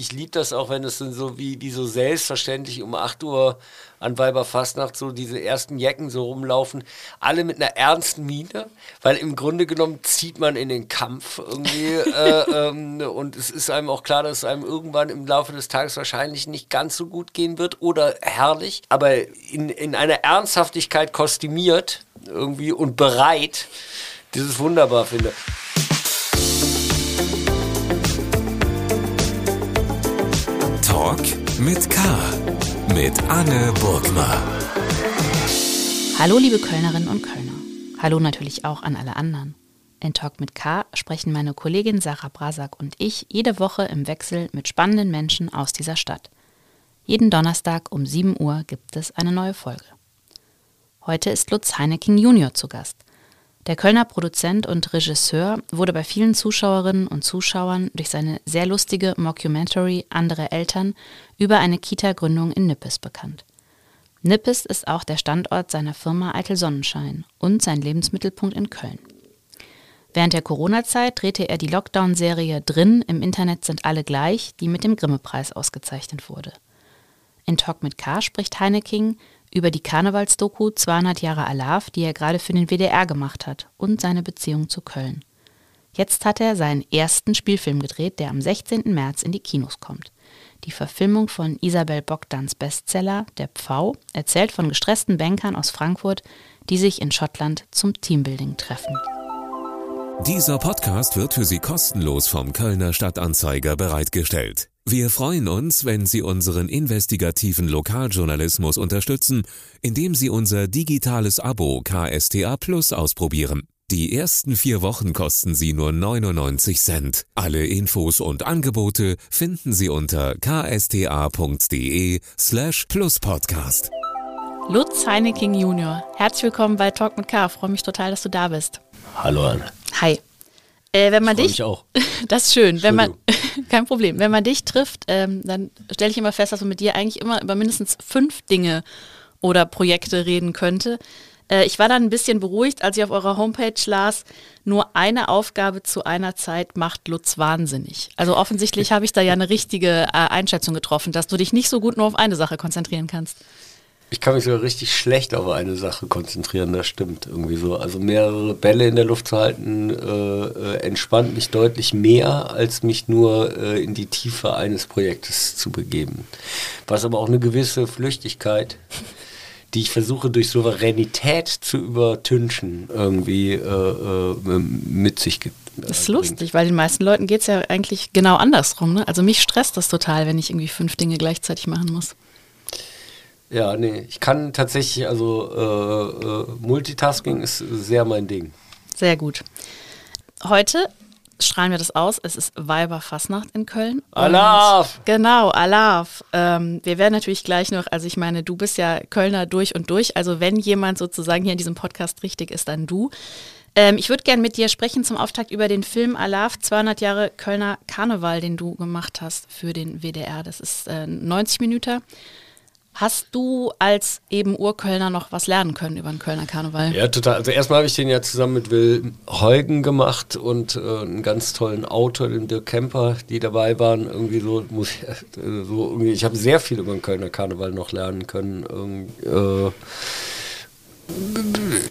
ich liebe das auch, wenn es so wie, wie so selbstverständlich um 8 Uhr an Weiberfastnacht so diese ersten Jecken so rumlaufen, alle mit einer ernsten Miene, weil im Grunde genommen zieht man in den Kampf irgendwie äh, ähm, und es ist einem auch klar, dass es einem irgendwann im Laufe des Tages wahrscheinlich nicht ganz so gut gehen wird oder herrlich, aber in, in einer Ernsthaftigkeit kostümiert irgendwie und bereit, dieses wunderbar finde. Mit K. Mit Anne Burgner. Hallo, liebe Kölnerinnen und Kölner. Hallo natürlich auch an alle anderen. In Talk mit K sprechen meine Kollegin Sarah Brasak und ich jede Woche im Wechsel mit spannenden Menschen aus dieser Stadt. Jeden Donnerstag um 7 Uhr gibt es eine neue Folge. Heute ist Lutz Heineking Junior zu Gast. Der Kölner Produzent und Regisseur wurde bei vielen Zuschauerinnen und Zuschauern durch seine sehr lustige Mockumentary Andere Eltern über eine Kita-Gründung in Nippes bekannt. Nippes ist auch der Standort seiner Firma Eitel Sonnenschein und sein Lebensmittelpunkt in Köln. Während der Corona-Zeit drehte er die Lockdown-Serie Drin im Internet sind alle gleich, die mit dem Grimme-Preis ausgezeichnet wurde. In Talk mit K spricht Heineking über die Karnevalsdoku 200 Jahre Alarv, die er gerade für den WDR gemacht hat und seine Beziehung zu Köln. Jetzt hat er seinen ersten Spielfilm gedreht, der am 16. März in die Kinos kommt. Die Verfilmung von Isabel Bogdans Bestseller Der Pfau erzählt von gestressten Bankern aus Frankfurt, die sich in Schottland zum Teambuilding treffen. Dieser Podcast wird für Sie kostenlos vom Kölner Stadtanzeiger bereitgestellt. Wir freuen uns, wenn Sie unseren investigativen Lokaljournalismus unterstützen, indem Sie unser digitales Abo KSTA Plus ausprobieren. Die ersten vier Wochen kosten Sie nur 99 Cent. Alle Infos und Angebote finden Sie unter ksta.de slash pluspodcast. Lutz Heineking Junior, herzlich willkommen bei Talk mit K. Freue mich total, dass du da bist. Hallo Anne. Hi. Äh, wenn man Ich dich, auch. das ist schön. Wenn man, kein Problem. Wenn man dich trifft, ähm, dann stelle ich immer fest, dass man mit dir eigentlich immer über mindestens fünf Dinge oder Projekte reden könnte. Äh, ich war dann ein bisschen beruhigt, als ich auf eurer Homepage las, nur eine Aufgabe zu einer Zeit macht Lutz wahnsinnig. Also offensichtlich habe ich da ja eine richtige äh, Einschätzung getroffen, dass du dich nicht so gut nur auf eine Sache konzentrieren kannst. Ich kann mich sogar richtig schlecht auf eine Sache konzentrieren, das stimmt irgendwie so. Also mehrere Bälle in der Luft zu halten, äh, äh, entspannt mich deutlich mehr, als mich nur äh, in die Tiefe eines Projektes zu begeben. Was aber auch eine gewisse Flüchtigkeit, die ich versuche durch Souveränität zu übertünchen, irgendwie äh, äh, mit sich gibt. Das ist lustig, weil den meisten Leuten geht es ja eigentlich genau andersrum. Ne? Also mich stresst das total, wenn ich irgendwie fünf Dinge gleichzeitig machen muss. Ja, nee, ich kann tatsächlich, also äh, äh, Multitasking ist sehr mein Ding. Sehr gut. Heute strahlen wir das aus. Es ist Weiberfastnacht in Köln. Alarv! Genau, Alarv. Ähm, wir werden natürlich gleich noch, also ich meine, du bist ja Kölner durch und durch. Also wenn jemand sozusagen hier in diesem Podcast richtig ist, dann du. Ähm, ich würde gerne mit dir sprechen zum Auftakt über den Film Alarv, 200 Jahre Kölner Karneval, den du gemacht hast für den WDR. Das ist äh, 90 Minuten. Hast du als eben Urkölner noch was lernen können über den Kölner Karneval? Ja, total. Also erstmal habe ich den ja zusammen mit Will Heugen gemacht und äh, einen ganz tollen Autor, den Dirk Kemper, die dabei waren. Irgendwie so, muss ich, äh, so irgendwie, ich habe sehr viel über den Kölner Karneval noch lernen können. Irgendwie, äh,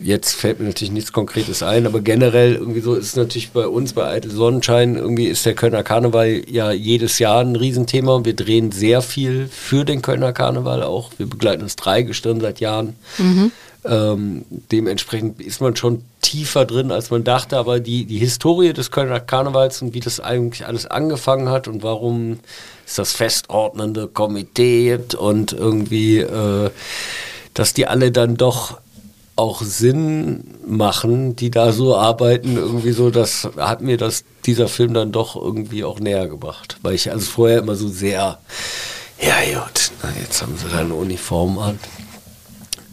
Jetzt fällt mir natürlich nichts Konkretes ein, aber generell irgendwie so ist es natürlich bei uns bei Eitel Sonnenschein irgendwie ist der Kölner Karneval ja jedes Jahr ein Riesenthema. Wir drehen sehr viel für den Kölner Karneval auch. Wir begleiten das Dreigestirn seit Jahren. Ähm, dementsprechend ist man schon tiefer drin, als man dachte, aber die, die Historie des Kölner Karnevals und wie das eigentlich alles angefangen hat und warum es das festordnende Komitee gibt und irgendwie, äh, dass die alle dann doch auch Sinn machen, die da so arbeiten, irgendwie so, das hat mir das, dieser Film dann doch irgendwie auch näher gebracht. Weil ich also vorher immer so sehr, ja gut, na, jetzt haben sie da eine Uniform an.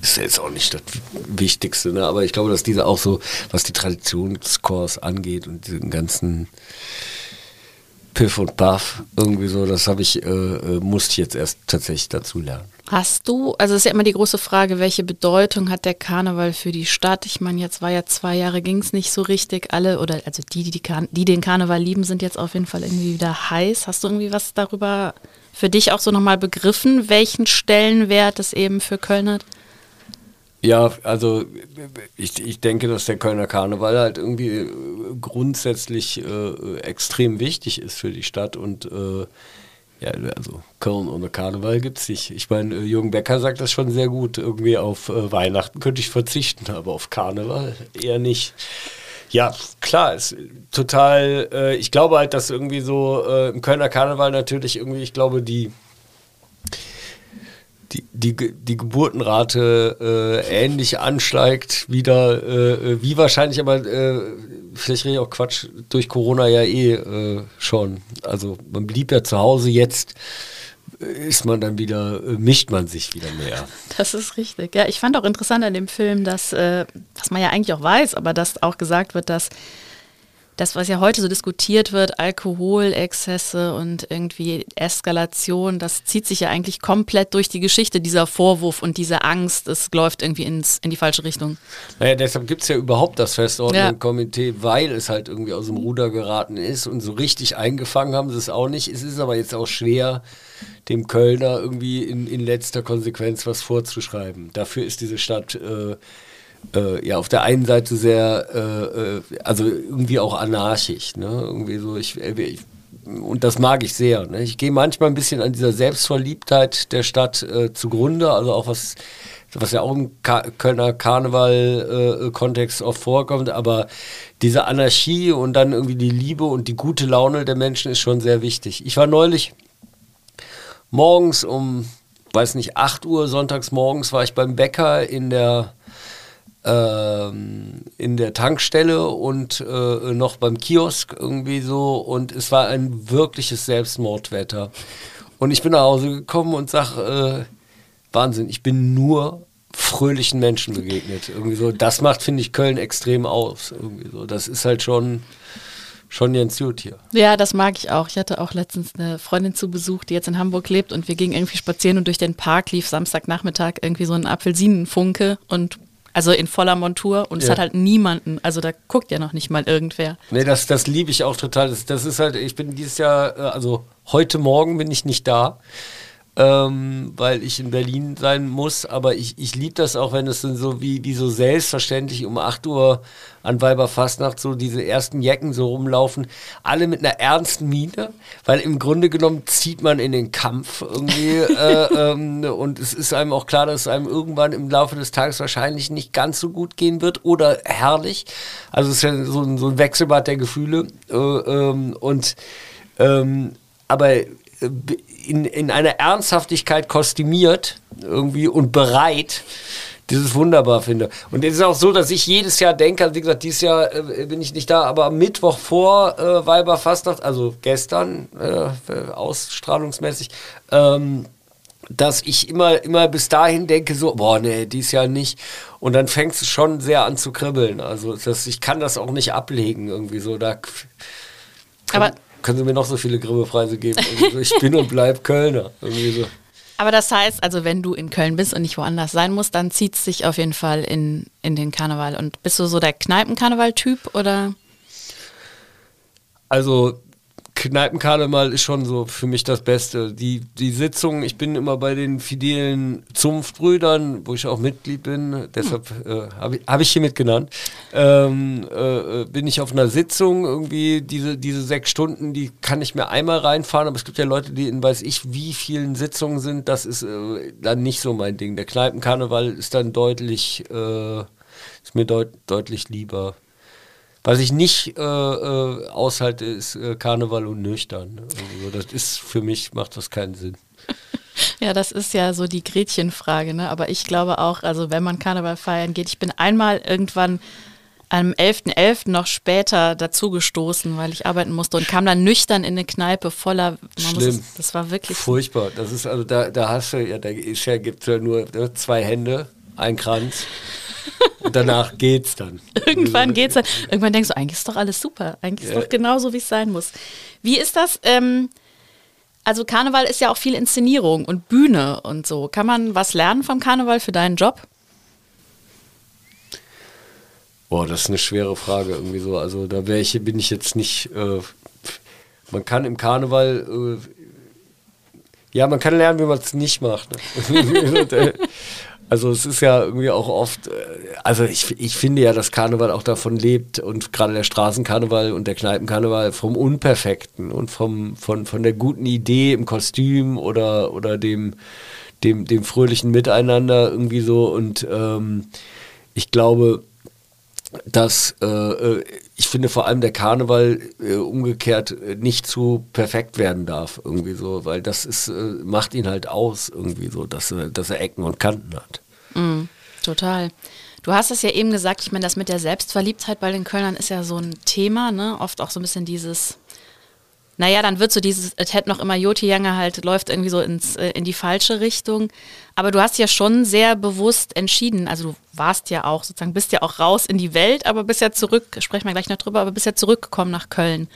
Ist jetzt auch nicht das Wichtigste, ne? aber ich glaube, dass diese auch so, was die Traditionskurs angeht und diesen ganzen Piff und Puff, irgendwie so, das habe ich, äh, äh, musste ich jetzt erst tatsächlich dazu lernen. Hast du, also es ist ja immer die große Frage, welche Bedeutung hat der Karneval für die Stadt? Ich meine, jetzt war ja zwei Jahre, ging es nicht so richtig. Alle, oder also die, die, die, die den Karneval lieben, sind jetzt auf jeden Fall irgendwie wieder heiß. Hast du irgendwie was darüber für dich auch so nochmal begriffen, welchen Stellenwert es eben für Köln hat? Ja, also ich, ich denke, dass der Kölner Karneval halt irgendwie äh, grundsätzlich äh, extrem wichtig ist für die Stadt und äh, ja, also Köln ohne Karneval gibt es nicht. Ich meine, äh, Jürgen Becker sagt das schon sehr gut. Irgendwie auf äh, Weihnachten könnte ich verzichten, aber auf Karneval eher nicht. Ja, klar, ist total, äh, ich glaube halt, dass irgendwie so im Kölner Karneval natürlich irgendwie, ich glaube, die, die, die, die Geburtenrate äh, ähnlich ansteigt, wieder, äh, wie wahrscheinlich, aber äh, vielleicht rede ich auch Quatsch, durch Corona ja eh äh, schon. Also man blieb ja zu Hause jetzt ist man dann wieder, äh, mischt man sich wieder mehr. Das ist richtig. Ja, ich fand auch interessant an dem Film, dass, äh, was man ja eigentlich auch weiß, aber dass auch gesagt wird, dass das, was ja heute so diskutiert wird, Alkoholexzesse und irgendwie Eskalation, das zieht sich ja eigentlich komplett durch die Geschichte, dieser Vorwurf und diese Angst, es läuft irgendwie ins, in die falsche Richtung. Naja, deshalb gibt es ja überhaupt das Festordnungskomitee, ja. weil es halt irgendwie aus dem Ruder geraten ist und so richtig eingefangen haben sie es auch nicht. Es ist aber jetzt auch schwer, dem Kölner irgendwie in, in letzter Konsequenz was vorzuschreiben. Dafür ist diese Stadt äh, äh, ja auf der einen Seite sehr, äh, äh also irgendwie auch anarchisch. Ne? Irgendwie so, ich, äh, ich und das mag ich sehr. Ne? Ich gehe manchmal ein bisschen an dieser Selbstverliebtheit der Stadt äh, zugrunde, also auch was, was ja auch im Ka Kölner Karneval-Kontext äh, oft vorkommt, aber diese Anarchie und dann irgendwie die Liebe und die gute Laune der Menschen ist schon sehr wichtig. Ich war neulich morgens um, weiß nicht, 8 Uhr, sonntags morgens war ich beim Bäcker in der in der Tankstelle und äh, noch beim Kiosk irgendwie so und es war ein wirkliches Selbstmordwetter. Und ich bin nach Hause gekommen und sag, äh, Wahnsinn, ich bin nur fröhlichen Menschen begegnet. Irgendwie so, das macht, finde ich, Köln extrem aus. Irgendwie so. Das ist halt schon schon ganz gut hier. Ja, das mag ich auch. Ich hatte auch letztens eine Freundin zu Besuch, die jetzt in Hamburg lebt und wir gingen irgendwie spazieren und durch den Park lief Samstagnachmittag irgendwie so ein Apfelsinenfunke und also in voller Montur und ja. es hat halt niemanden, also da guckt ja noch nicht mal irgendwer. Nee, das, das liebe ich auch total. Das, das ist halt, ich bin dieses Jahr, äh, also heute Morgen bin ich nicht da ähm, weil ich in Berlin sein muss. Aber ich, ich liebe das auch, wenn es dann so wie, wie so selbstverständlich um 8 Uhr an Weiberfastnacht so diese ersten Jecken so rumlaufen. Alle mit einer ernsten Miene, weil im Grunde genommen zieht man in den Kampf irgendwie. äh, ähm, und es ist einem auch klar, dass es einem irgendwann im Laufe des Tages wahrscheinlich nicht ganz so gut gehen wird oder herrlich. Also es ist ja so ein, so ein Wechselbad der Gefühle. Äh, ähm, und ähm, aber in, in einer Ernsthaftigkeit kostümiert irgendwie und bereit, dieses wunderbar finde. Und es ist auch so, dass ich jedes Jahr denke, also wie gesagt, dieses Jahr äh, bin ich nicht da, aber am Mittwoch vor äh, Weiberfastnacht, also gestern, äh, ausstrahlungsmäßig, ähm, dass ich immer, immer bis dahin denke, so, boah, nee, dieses Jahr nicht. Und dann fängt es schon sehr an zu kribbeln. Also das, ich kann das auch nicht ablegen, irgendwie so. Da aber können Sie mir noch so viele Grimme-Preise geben? Also ich bin und bleib Kölner. So. Aber das heißt, also wenn du in Köln bist und nicht woanders sein musst, dann zieht es dich auf jeden Fall in, in den Karneval. Und bist du so der Kneipenkarneval-Typ oder? Also Kneipenkarneval ist schon so für mich das Beste. Die, die Sitzung, ich bin immer bei den fidelen Zunftbrüdern, wo ich auch Mitglied bin, deshalb äh, habe ich, hab ich hiermit genannt, ähm, äh, bin ich auf einer Sitzung irgendwie, diese, diese sechs Stunden, die kann ich mir einmal reinfahren, aber es gibt ja Leute, die in weiß ich wie vielen Sitzungen sind, das ist äh, dann nicht so mein Ding. Der Kneipenkarneval ist dann deutlich, äh, ist mir deut deutlich lieber. Was ich nicht äh, äh, aushalte, ist äh, Karneval und nüchtern. Also das ist für mich, macht das keinen Sinn. Ja, das ist ja so die Gretchenfrage, ne? Aber ich glaube auch, also wenn man Karneval feiern geht, ich bin einmal irgendwann am 11.11. .11. noch später dazugestoßen, weil ich arbeiten musste und kam dann nüchtern in eine Kneipe voller. Schlimm. Es, das war wirklich furchtbar. Das ist also da, da hast du ja, da ist ja, gibt es ja nur ne, zwei Hände, ein Kranz Und danach geht's dann. Irgendwann geht's dann. Irgendwann denkst du, eigentlich ist doch alles super. Eigentlich ist Ja. doch genau so, wie es sein muss. Wie ist das? Ähm, also Karneval ist ja auch viel Inszenierung und Bühne und so. Kann man was lernen vom Karneval für deinen Job? Boah, das ist eine schwere Frage irgendwie so. Also da wäre ich, bin ich jetzt nicht. Äh, man kann im Karneval, äh, ja, man kann lernen, wie man es nicht macht. Ne? also es ist ja irgendwie auch oft, äh, also ich, ich finde ja, dass Karneval auch davon lebt und gerade der Straßenkarneval und der Kneipenkarneval vom Unperfekten und vom, von, von der guten Idee im Kostüm oder, oder dem, dem, dem fröhlichen Miteinander irgendwie so. Und ähm, ich glaube, dass äh, äh, ich finde vor allem der Karneval äh, umgekehrt äh, nicht zu perfekt werden darf irgendwie so, weil das ist äh, macht ihn halt aus irgendwie so, dass er dass er Ecken und Kanten hat. Mm, total. Du hast es ja eben gesagt, ich meine, das mit der Selbstverliebtheit bei den Kölnern ist ja so ein Thema, ne? Oft auch so ein bisschen dieses, naja, dann wird so dieses, es hätte noch immer Joti Jange halt, läuft irgendwie so ins, äh, in die falsche Richtung. Aber du hast ja schon sehr bewusst entschieden, also du warst ja auch sozusagen, bist ja auch raus in die Welt, aber bist ja zurück, sprechen wir gleich noch drüber, aber bist ja zurückgekommen nach Köln.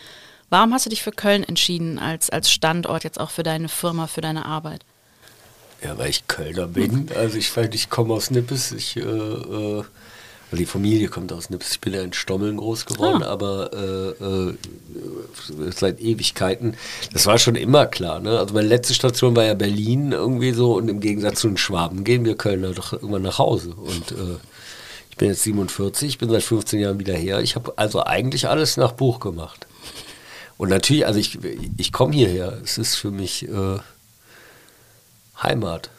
Warum hast du dich für Köln entschieden als, als Standort jetzt auch für deine Firma, für deine Arbeit? Ja, weil ich Kölner bin. Also ich, ich komme aus Nippes. Ich, äh, also die Familie kommt aus Nippes. Ich bin ja in Stommeln groß geworden, Ah. aber äh, äh, seit Ewigkeiten. Das war schon immer klar. Ne? Also meine letzte Station war ja Berlin irgendwie so und im Gegensatz zu den Schwaben gehen wir Kölner doch irgendwann nach Hause. Und äh, ich bin jetzt 47, ich bin seit 15 Jahren wieder her. Ich habe also eigentlich alles nach Buch gemacht. Und natürlich, also ich, ich komme hierher. Es ist für mich äh, Heimat.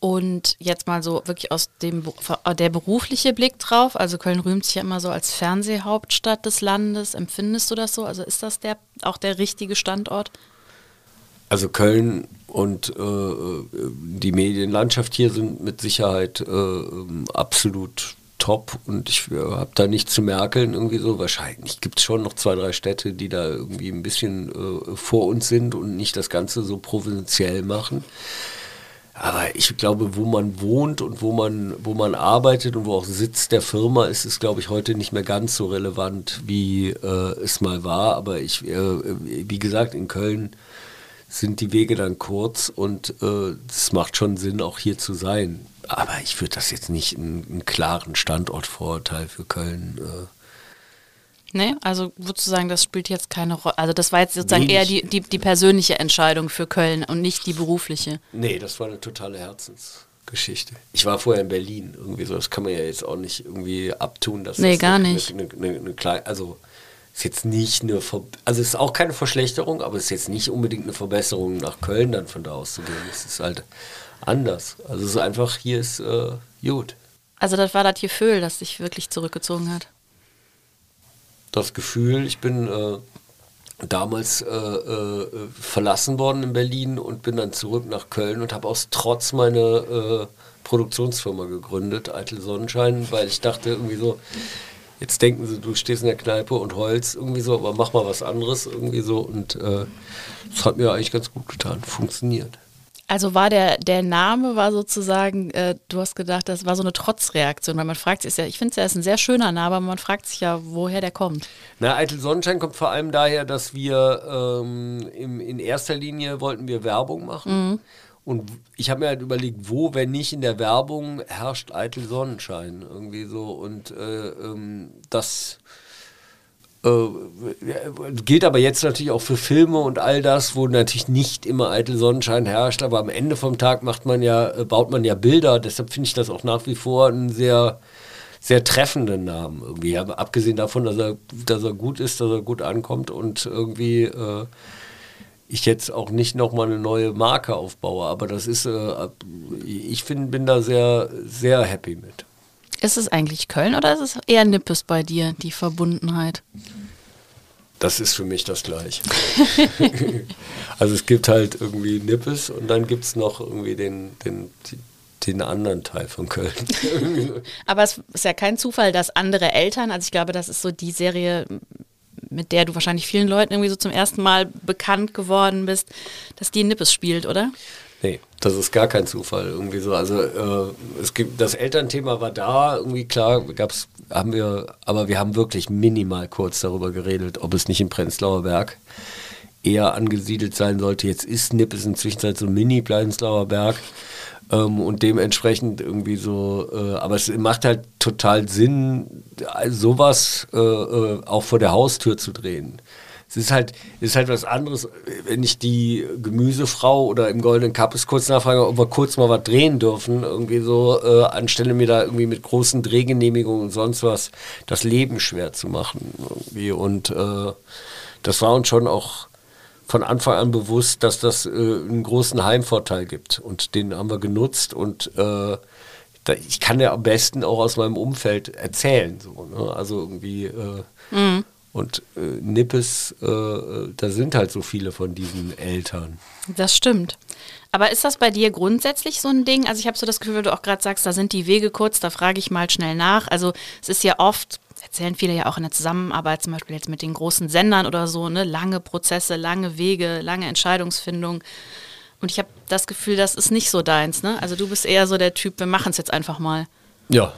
Und jetzt mal so wirklich aus dem Be- der berufliche Blick drauf. Also Köln rühmt sich ja immer so als Fernsehhauptstadt des Landes. Empfindest du das so? Also ist das der auch der richtige Standort? Also Köln und äh, die Medienlandschaft hier sind mit Sicherheit äh, absolut top und ich äh, habe da nichts zu merkeln irgendwie so. Wahrscheinlich gibt es schon noch zwei, drei Städte, die da irgendwie ein bisschen äh, vor uns sind und nicht das Ganze so provinziell machen. Aber ich glaube, wo man wohnt und wo man, wo man arbeitet und wo auch Sitz der Firma ist, ist, glaube ich, heute nicht mehr ganz so relevant, wie äh, es mal war. Aber ich, äh, wie gesagt, in Köln sind die Wege dann kurz und äh, es macht schon Sinn, auch hier zu sein. Aber ich würde das jetzt nicht einen, einen klaren Standortvorurteil für Köln. Äh, Nee, also würdest du sagen, das spielt jetzt keine Rolle. Also das war jetzt sozusagen Nee, eher die, die, die persönliche Entscheidung für Köln und nicht die berufliche. Nee, das war eine totale Herzensgeschichte. Ich war vorher in Berlin irgendwie so, das kann man ja jetzt auch nicht irgendwie abtun. Dass Nee, das gar eine, nicht. Eine, eine, eine kleine, also ist jetzt nicht eine, Ver also es ist auch keine Verschlechterung, aber es ist jetzt nicht unbedingt eine Verbesserung nach Köln dann von da aus zu gehen. Es ist halt anders. Also es ist einfach, hier ist äh, gut. Also das war das Gefühl, das dich wirklich zurückgezogen hat. Das Gefühl, ich bin äh, damals äh, äh, verlassen worden in Berlin und bin dann zurück nach Köln und habe aus Trotz meine äh, Produktionsfirma gegründet, Eitel Sonnenschein, weil ich dachte irgendwie so, jetzt denken sie, du stehst in der Kneipe und heulst irgendwie so, aber mach mal was anderes irgendwie so und äh, das hat mir eigentlich ganz gut getan, funktioniert. Also war der, der Name war sozusagen, äh, du hast gedacht, das war so eine Trotzreaktion, weil man fragt sich, ja, ich finde es ja ist ein sehr schöner Name, aber man fragt sich ja, woher der kommt. Na, Eitel Sonnenschein kommt vor allem daher, dass wir ähm, im, in erster Linie wollten wir Werbung machen. Und ich habe mir halt überlegt, wo, wenn nicht in der Werbung, herrscht Eitel Sonnenschein irgendwie so. Und äh, ähm, das äh, gilt aber jetzt natürlich auch für Filme und all das, wo natürlich nicht immer eitel Sonnenschein herrscht, aber am Ende vom Tag macht man ja, äh, baut man ja Bilder, deshalb finde ich das auch nach wie vor einen sehr, sehr treffenden Namen irgendwie. Aber abgesehen davon, dass er, dass er gut ist, dass er gut ankommt und irgendwie äh, ich jetzt auch nicht nochmal eine neue Marke aufbaue, aber das ist, äh, ich find, bin da sehr, sehr happy mit. Ist es eigentlich Köln oder ist es eher Nippes bei dir, die Verbundenheit? Das ist für mich das Gleiche. also es gibt halt irgendwie Nippes und dann gibt es noch irgendwie den, den, den anderen Teil von Köln. Aber es ist ja kein Zufall, dass andere Eltern, also ich glaube, das ist so die Serie, mit der du wahrscheinlich vielen Leuten irgendwie so zum ersten Mal bekannt geworden bist, dass die Nippes spielt, oder? Nee, das ist gar kein Zufall irgendwie so. Also äh, es gibt das Elternthema war da irgendwie klar, gab's haben wir, aber wir haben wirklich minimal kurz darüber geredet, ob es nicht im Prenzlauer Berg eher angesiedelt sein sollte. Jetzt ist Nippes inzwischen so ein Mini-Prenzlauer Berg. Ähm, und dementsprechend irgendwie so, äh, aber es macht halt total Sinn, sowas äh, äh, auch vor der Haustür zu drehen. Es ist halt, ist halt was anderes, wenn ich die Gemüsefrau oder im Goldenen Kappes kurz nachfrage, ob wir kurz mal was drehen dürfen, irgendwie so, äh, anstelle mir da irgendwie mit großen Drehgenehmigungen und sonst was das Leben schwer zu machen. Irgendwie. Und äh, das war uns schon auch von Anfang an bewusst, dass das äh, einen großen Heimvorteil gibt. Und den haben wir genutzt und äh, ich kann ja am besten auch aus meinem Umfeld erzählen. So, ne? Also irgendwie äh, mhm. Und äh, Nippes, äh, da sind halt so viele von diesen Eltern. Das stimmt. Aber ist das bei dir grundsätzlich so ein Ding? Also ich habe so das Gefühl, du auch gerade sagst, da sind die Wege kurz, da frage ich mal schnell nach. Also es ist ja oft erzählen viele ja auch in der Zusammenarbeit, zum Beispiel jetzt mit den großen Sendern oder so, ne, lange Prozesse, lange Wege, lange Entscheidungsfindung. Und ich habe das Gefühl, das ist nicht so deins, ne? Also du bist eher so der Typ, wir machen es jetzt einfach mal. Ja,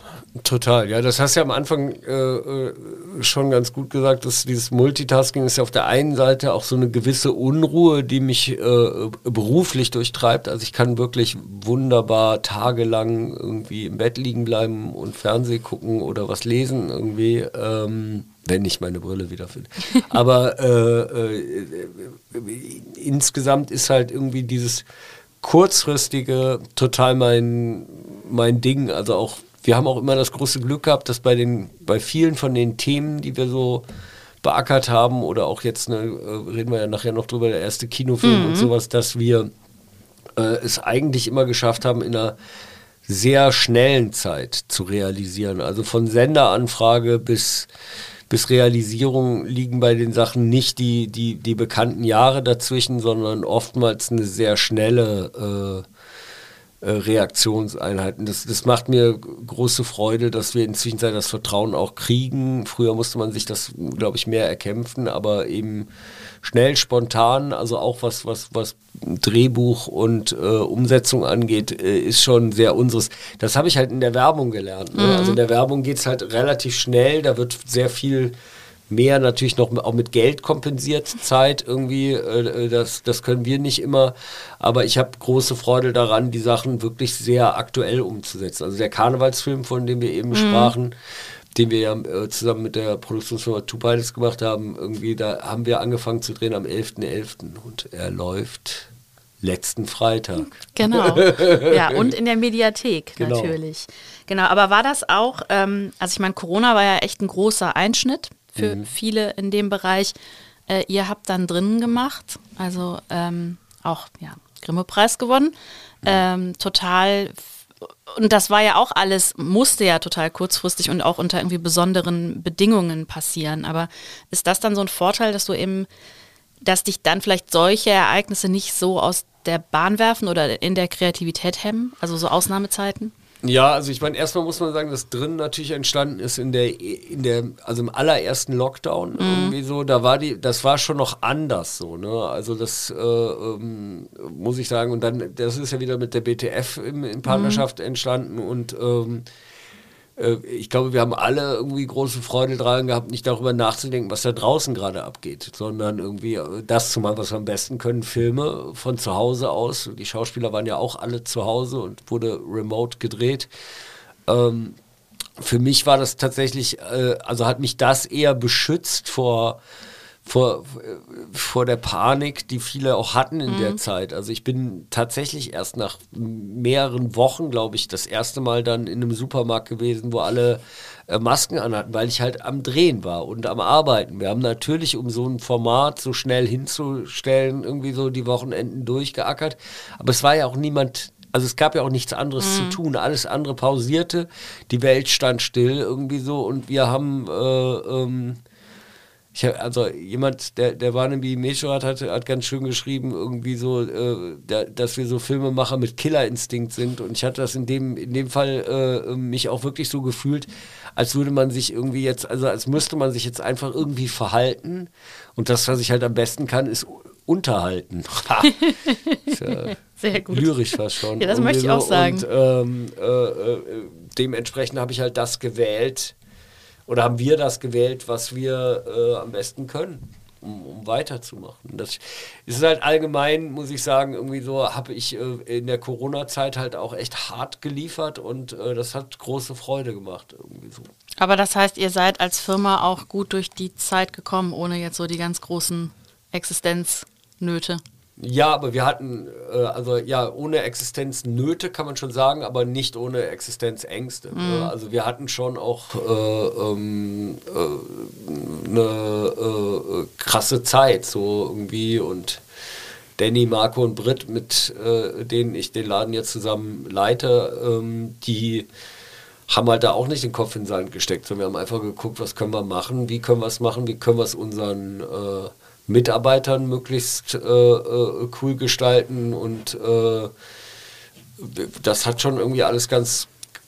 Total, ja, das hast du ja am Anfang äh, äh, schon ganz gut gesagt, dass dieses Multitasking ist ja auf der einen Seite auch so eine gewisse Unruhe, die mich äh, beruflich durchtreibt. Also ich kann wirklich wunderbar tagelang irgendwie im Bett liegen bleiben und Fernsehen gucken oder was lesen irgendwie, ähm, wenn ich meine Brille wiederfinde. Aber äh, äh, insgesamt ist halt irgendwie dieses kurzfristige total mein, mein Ding, also auch wir haben auch immer das große Glück gehabt, dass bei den, bei vielen von den Themen, die wir so beackert haben, oder auch jetzt, ne, äh, reden wir ja nachher noch drüber, der erste Kinofilm mhm. und sowas, dass wir äh, es eigentlich immer geschafft haben, in einer sehr schnellen Zeit zu realisieren. Also von Senderanfrage bis, bis Realisierung liegen bei den Sachen nicht die, die, die bekannten Jahre dazwischen, sondern oftmals eine sehr schnelle äh, äh, Reaktionseinheiten. Das, das macht mir große Freude, dass wir inzwischen das Vertrauen auch kriegen. Früher musste man sich das, glaube ich, mehr erkämpfen, aber eben schnell, spontan, also auch was, was, was Drehbuch und äh, Umsetzung angeht, äh, ist schon sehr unseres. Das habe ich halt in der Werbung gelernt. Ne? Mhm. Also in der Werbung geht es halt relativ schnell, da wird sehr viel mehr natürlich noch auch mit Geld kompensiert, Zeit irgendwie, äh, das, das können wir nicht immer, aber ich habe große Freude daran, die Sachen wirklich sehr aktuell umzusetzen. Also der Karnevalsfilm, von dem wir eben mhm. sprachen, den wir ja äh, zusammen mit der Produktionsfirma Two Pilots gemacht haben, irgendwie, da haben wir angefangen zu drehen am 11.11. .11. und er läuft letzten Freitag. Genau. Ja, und in der Mediathek genau. natürlich. Genau, aber war das auch, ähm, also ich meine, Corona war ja echt ein großer Einschnitt für mhm. viele in dem Bereich. Äh, ihr habt dann drinnen gemacht, also ähm, auch ja, Grimme-Preis gewonnen. Ähm, total und das war ja auch alles, musste ja total kurzfristig und auch unter irgendwie besonderen Bedingungen passieren. Aber ist das dann so ein Vorteil, dass du eben, dass dich dann vielleicht solche Ereignisse nicht so aus der Bahn werfen oder in der Kreativität hemmen? Also so Ausnahmezeiten? Ja, also ich meine, erstmal muss man sagen, dass drin natürlich entstanden ist in der, in der, also im allerersten Lockdown mhm. irgendwie so, da war die, das war schon noch anders so, ne? Also das äh, ähm, muss ich sagen. Und dann, das ist ja wieder mit der BTF in, in Partnerschaft mhm. entstanden und ähm, äh, ich glaube, wir haben alle irgendwie große Freude daran gehabt, nicht darüber nachzudenken, was da draußen gerade abgeht, sondern irgendwie äh, das zu machen, was wir am besten können, Filme von zu Hause aus. Die Schauspieler waren ja auch alle zu Hause und wurde remote gedreht. Ähm, für mich war das tatsächlich, äh, also hat mich das eher beschützt vor vor, vor der Panik, die viele auch hatten in mhm. der Zeit. Also ich bin tatsächlich erst nach mehreren Wochen, glaube ich, das erste Mal dann in einem Supermarkt gewesen, wo alle äh, Masken anhatten, weil ich halt am Drehen war und am Arbeiten. Wir haben natürlich, um so ein Format so schnell hinzustellen, irgendwie so die Wochenenden durchgeackert. Aber es war ja auch niemand also es gab ja auch nichts anderes mhm. zu tun. Alles andere pausierte, die Welt stand still irgendwie so und wir haben äh, ähm, ich hab, also jemand, der, der Barnaby Meshorat hat, hat ganz schön geschrieben, irgendwie so, äh, der, dass wir so Filmemacher mit Killerinstinkt sind. Und ich hatte das in dem, in dem Fall äh, mich auch wirklich so gefühlt, als würde man sich irgendwie jetzt, also als müsste man sich jetzt einfach irgendwie verhalten. Und das, was ich halt am besten kann, ist unterhalten. ja, Sehr gut. Lyrisch fast schon. Ja, das möchte ich auch sagen. Und ähm, äh, äh, dementsprechend habe ich halt das gewählt, oder haben wir das gewählt, was wir äh, am besten können um, um weiterzumachen. Das ist halt allgemein, muss ich sagen, irgendwie so habe ich äh, in der Corona-Zeit halt auch echt hart geliefert und äh, das hat große Freude gemacht. Irgendwie so. Aber das heißt, ihr seid als Firma auch gut durch die Zeit gekommen, ohne jetzt so die ganz großen Existenznöte. Ja, aber wir hatten, äh, also ja, ohne Existenznöte kann man schon sagen, aber nicht ohne Existenzängste. Mhm. also wir hatten schon auch äh, ähm, äh, eine äh, krasse Zeit, so irgendwie und Danny, Marco und Britt, mit äh, denen ich den Laden jetzt zusammen leite, ähm, die haben halt da auch nicht den Kopf in den Sand gesteckt, sondern wir haben einfach geguckt, was können wir machen, wie können wir es machen, wie können wir es unseren äh, Mitarbeitern möglichst äh, äh, cool gestalten und äh, das hat schon irgendwie alles ganz,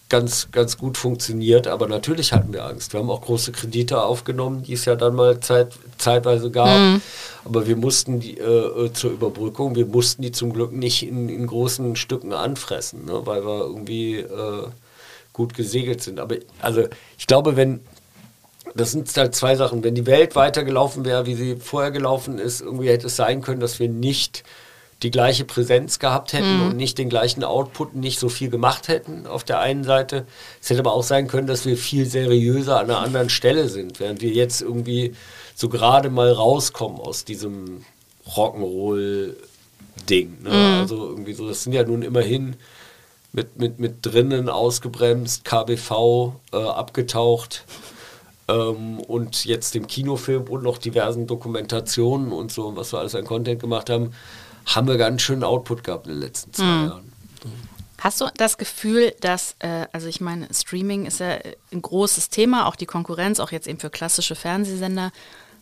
ganz, ganz gut funktioniert, aber natürlich hatten wir Angst. Wir haben auch große Kredite aufgenommen, die es ja dann mal zeit, zeitweise gab, mhm. aber wir mussten die äh, äh, zur Überbrückung, wir mussten die zum Glück nicht in, in großen Stücken anfressen, ne, weil wir irgendwie äh, gut gesegelt sind. Aber also ich glaube, wenn das sind halt zwei Sachen. Wenn die Welt weitergelaufen wäre, wie sie vorher gelaufen ist, irgendwie hätte es sein können, dass wir nicht die gleiche Präsenz gehabt hätten mhm. und nicht den gleichen Output, nicht so viel gemacht hätten auf der einen Seite. Es hätte aber auch sein können, dass wir viel seriöser an einer anderen Stelle sind, während wir jetzt irgendwie so gerade mal rauskommen aus diesem Rock'n'Roll-Ding. Ne? Mhm. Also irgendwie so, das sind ja nun immerhin mit, mit, mit drinnen ausgebremst, KBV äh, abgetaucht ähm, und jetzt dem Kinofilm und noch diversen Dokumentationen und so, was wir alles an Content gemacht haben, haben wir ganz schön Output gehabt in den letzten zwei mhm. Jahren. Hast du das Gefühl, dass, äh, also ich meine, Streaming ist ja ein großes Thema, auch die Konkurrenz, auch jetzt eben für klassische Fernsehsender.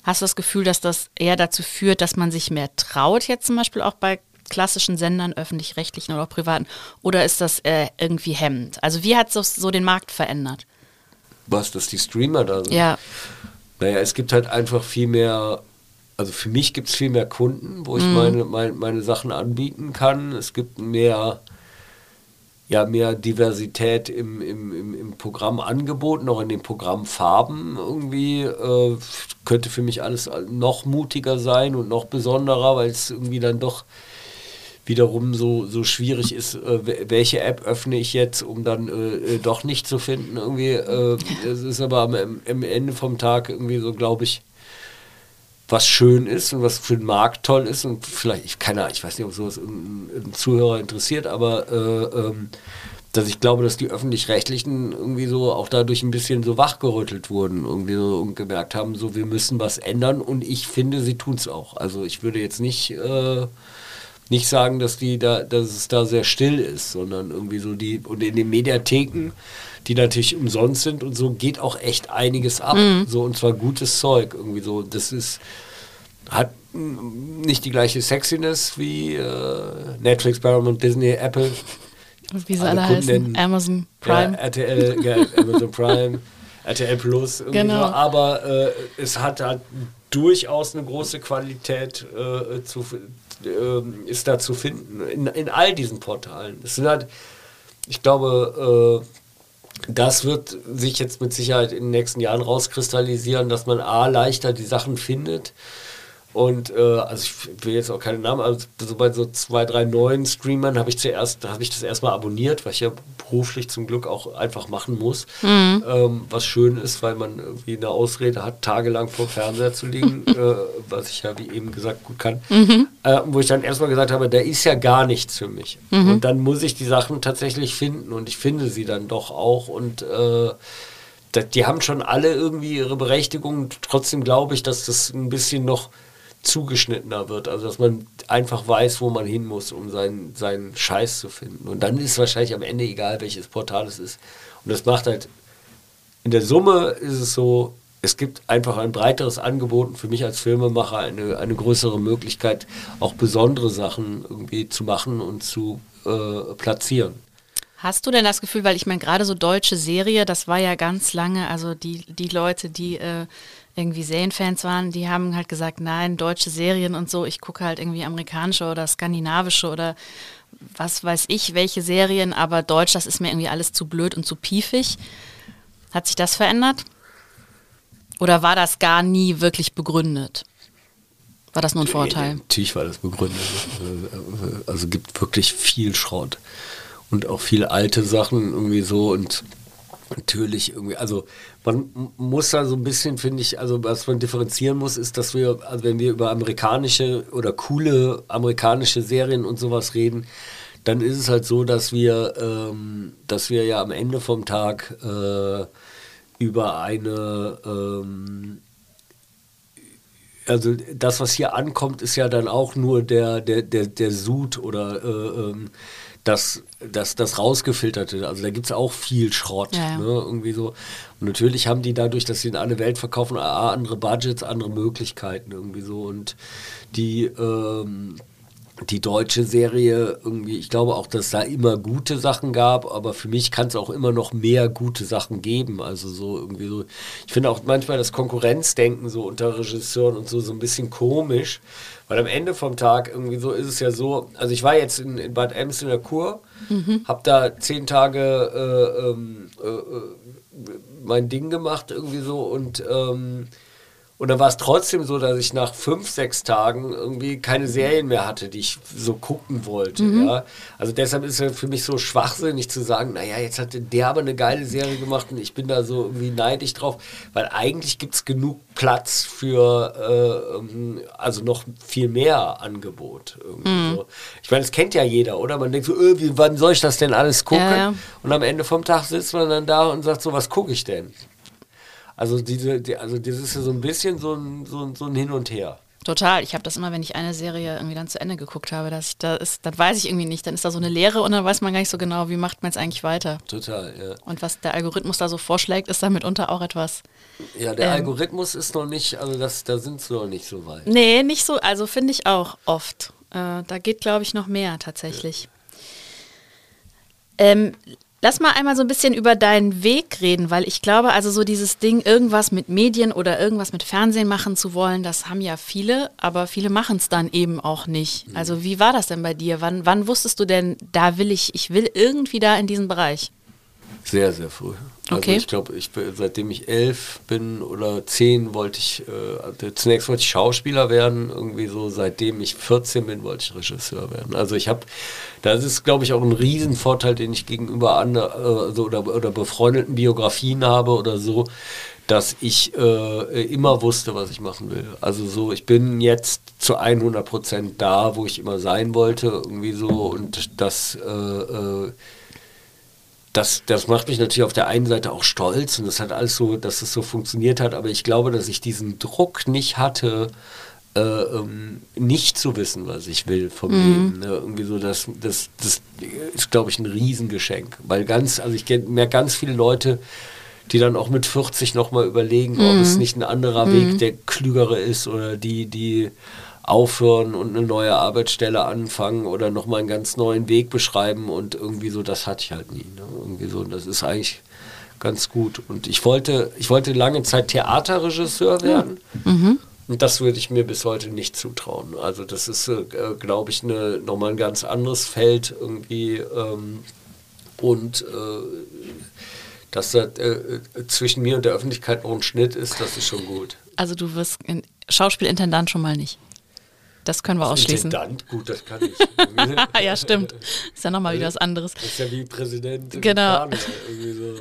Hast du das Gefühl, dass das eher dazu führt, dass man sich mehr traut, jetzt zum Beispiel auch bei klassischen Sendern, öffentlich-rechtlichen oder auch privaten? Oder ist das äh, irgendwie hemmend? Also wie hat es so den Markt verändert? Was, dass die Streamer da sind. Ja. Naja, es gibt halt einfach viel mehr, also für mich gibt es viel mehr Kunden, wo ich mhm. meine, meine, meine Sachen anbieten kann. Es gibt mehr, ja, mehr Diversität im, im, im, im Programmangebot, noch in den Programmfarben irgendwie. Äh, könnte für mich alles noch mutiger sein und noch besonderer, weil es irgendwie dann doch wiederum so, so schwierig ist, äh, welche App öffne ich jetzt, um dann äh, äh doch nicht zu finden. Irgendwie, äh, es ist aber am, am, Ende vom Tag irgendwie so, glaube ich, was schön ist und was für den Markt toll ist und vielleicht, ich keine Ahnung, ich weiß nicht, ob sowas einen Zuhörer interessiert, aber äh, ähm, dass ich glaube, dass die öffentlich-rechtlichen irgendwie so auch dadurch ein bisschen so wachgerüttelt wurden irgendwie so und gemerkt haben, so wir müssen was ändern und ich finde, sie tun es auch. Also ich würde jetzt nicht äh, nicht sagen, dass die da, dass es da sehr still ist, sondern irgendwie so die und in den Mediatheken, die natürlich umsonst sind und so geht auch echt einiges ab, mhm. so und zwar gutes Zeug irgendwie so. Das ist hat nicht die gleiche Sexiness wie äh, Netflix, Paramount, Disney, Apple. Wie sie alle, alle heißen. Amazon Prime. Ja, RTL, ja, Amazon Prime, RTL Plus. Genau. So. Aber äh, es hat halt durchaus eine große Qualität äh, zu, äh, ist da zu finden in, in all diesen Portalen. Es sind halt, ich glaube, äh, das wird sich jetzt mit Sicherheit in den nächsten Jahren rauskristallisieren, dass man A leichter die Sachen findet und äh, also ich will jetzt auch keine Namen, also so bei so zwei, drei neuen Streamern habe ich zuerst, habe ich das erstmal abonniert, was ich ja beruflich zum Glück auch einfach machen muss. Mhm. Ähm, was schön ist, weil man irgendwie eine Ausrede hat, tagelang vor Fernseher zu liegen, äh, was ich ja wie eben gesagt gut kann. Mhm. Äh, wo ich dann erstmal gesagt habe, da ist ja gar nichts für mich. Mhm. Und dann muss ich die Sachen tatsächlich finden und ich finde sie dann doch auch und äh, die haben schon alle irgendwie ihre Berechtigung. Trotzdem glaube ich, dass das ein bisschen noch zugeschnittener wird. Also dass man einfach weiß, wo man hin muss, um seinen, seinen Scheiß zu finden. Und dann ist wahrscheinlich am Ende egal, welches Portal es ist. Und das macht halt, in der Summe ist es so, es gibt einfach ein breiteres Angebot und für mich als Filmemacher eine, eine größere Möglichkeit, auch besondere Sachen irgendwie zu machen und zu äh, platzieren. Hast du denn das Gefühl, weil ich meine, gerade so deutsche Serie, das war ja ganz lange, also die, die Leute, die äh, irgendwie Serienfans waren, die haben halt gesagt, nein, deutsche Serien und so, ich gucke halt irgendwie amerikanische oder skandinavische oder was weiß ich, welche Serien, aber Deutsch, das ist mir irgendwie alles zu blöd und zu piefig. Hat sich das verändert? Oder war das gar nie wirklich begründet? War das nur ein Vorteil? Natürlich war das begründet. Also gibt wirklich viel Schrott und auch viele alte Sachen irgendwie so und natürlich irgendwie, also man muss da so ein bisschen, finde ich, also was man differenzieren muss, ist, dass wir, also wenn wir über amerikanische oder coole amerikanische Serien und sowas reden, dann ist es halt so, dass wir, ähm, dass wir ja am Ende vom Tag äh, über eine ähm, also das, was hier ankommt, ist ja dann auch nur der, der, der, der Sud oder äh, ähm, das, das, das rausgefilterte. Also da gibt es auch viel Schrott. Ja, ja. Ne, irgendwie so. Und natürlich haben die dadurch, dass sie in alle Welt verkaufen, andere Budgets, andere Möglichkeiten irgendwie so. Und die ähm, die deutsche Serie irgendwie, ich glaube auch, dass da immer gute Sachen gab, aber für mich kann es auch immer noch mehr gute Sachen geben. Also so irgendwie so, ich finde auch manchmal das Konkurrenzdenken so unter Regisseuren und so so ein bisschen komisch, weil am Ende vom Tag irgendwie so ist es ja so, also ich war jetzt in, in Bad Ems in der Kur, mhm. habe da zehn Tage äh, ähm, äh, äh, mein Ding gemacht irgendwie so und ähm, und dann war es trotzdem so, dass ich nach fünf, sechs Tagen irgendwie keine Serien mehr hatte, die ich so gucken wollte. Mhm. Ja? Also deshalb ist es für mich so schwachsinnig zu sagen, naja, jetzt hat der aber eine geile Serie gemacht und ich bin da so irgendwie neidisch drauf, weil eigentlich gibt es genug Platz für äh, ähm, also noch viel mehr Angebot. Mhm. So. Ich meine, das kennt ja jeder, oder? Man denkt so, äh, wie, wann soll ich das denn alles gucken? Ja, ja. Und am Ende vom Tag sitzt man dann da und sagt so, was gucke ich denn? Also diese, die, also das ist ja so ein bisschen so ein, so ein, so ein Hin und Her. Total. Ich habe das immer, wenn ich eine Serie irgendwie dann zu Ende geguckt habe, dass ich da ist, dann weiß ich irgendwie nicht. Dann ist da so eine Leere und dann weiß man gar nicht so genau, wie macht man jetzt eigentlich weiter. Total, ja. Und was der Algorithmus da so vorschlägt, ist dann mitunter auch etwas. Ja, der ähm, Algorithmus ist noch nicht, also das, da sind sie noch nicht so weit. Nee, nicht so, also finde ich auch oft. Äh, da geht, glaube ich, noch mehr tatsächlich. Ja. Ähm, Lass mal einmal so ein bisschen über deinen Weg reden, weil ich glaube, also so dieses Ding, irgendwas mit Medien oder irgendwas mit Fernsehen machen zu wollen, das haben ja viele, aber viele machen es dann eben auch nicht. Mhm. Also wie war das denn bei dir? Wann, wann wusstest du denn, da will ich, ich will irgendwie da in diesen Bereich? Sehr, sehr früh. Also okay. ich glaube, ich seitdem ich elf bin oder zehn wollte ich, äh, zunächst wollte ich Schauspieler werden, irgendwie so, seitdem ich 14 bin, wollte ich Regisseur werden. Also ich habe, das ist, glaube ich, auch ein Riesenvorteil, den ich gegenüber anderen äh, so, oder, oder befreundeten Biografien habe oder so, dass ich äh, immer wusste, was ich machen will. Also so, ich bin jetzt zu 100 Prozent da, wo ich immer sein wollte, irgendwie so und das äh, äh das, das macht mich natürlich auf der einen Seite auch stolz und das hat alles so, dass es so funktioniert hat, aber ich glaube, dass ich diesen Druck nicht hatte, äh, ähm, nicht zu wissen, was ich will vom mhm. Leben. Ne? Irgendwie so, das, das, das ist, glaube ich, ein Riesengeschenk. Weil ganz, also ich merke ganz viele Leute, die dann auch mit 40 nochmal überlegen, mhm. ob es nicht ein anderer mhm. Weg der klügere ist oder die, die aufhören und eine neue Arbeitsstelle anfangen oder nochmal einen ganz neuen Weg beschreiben und irgendwie so, das hatte ich halt nie. Ne? Irgendwie so, und das ist eigentlich ganz gut. Und ich wollte, ich wollte lange Zeit Theaterregisseur werden. Mhm. Und das würde ich mir bis heute nicht zutrauen. Also das ist, äh, glaube ich, eine, nochmal ein ganz anderes Feld irgendwie. Ähm, und äh, dass da äh, zwischen mir und der Öffentlichkeit noch ein Schnitt ist, das ist schon gut. Also du wirst Schauspielintendant schon mal nicht. Das können wir das ausschließen. Intendant, gut, das kann ich. ja, stimmt. Ist ja nochmal wieder was anderes. Das ist ja wie Präsident. Genau. So.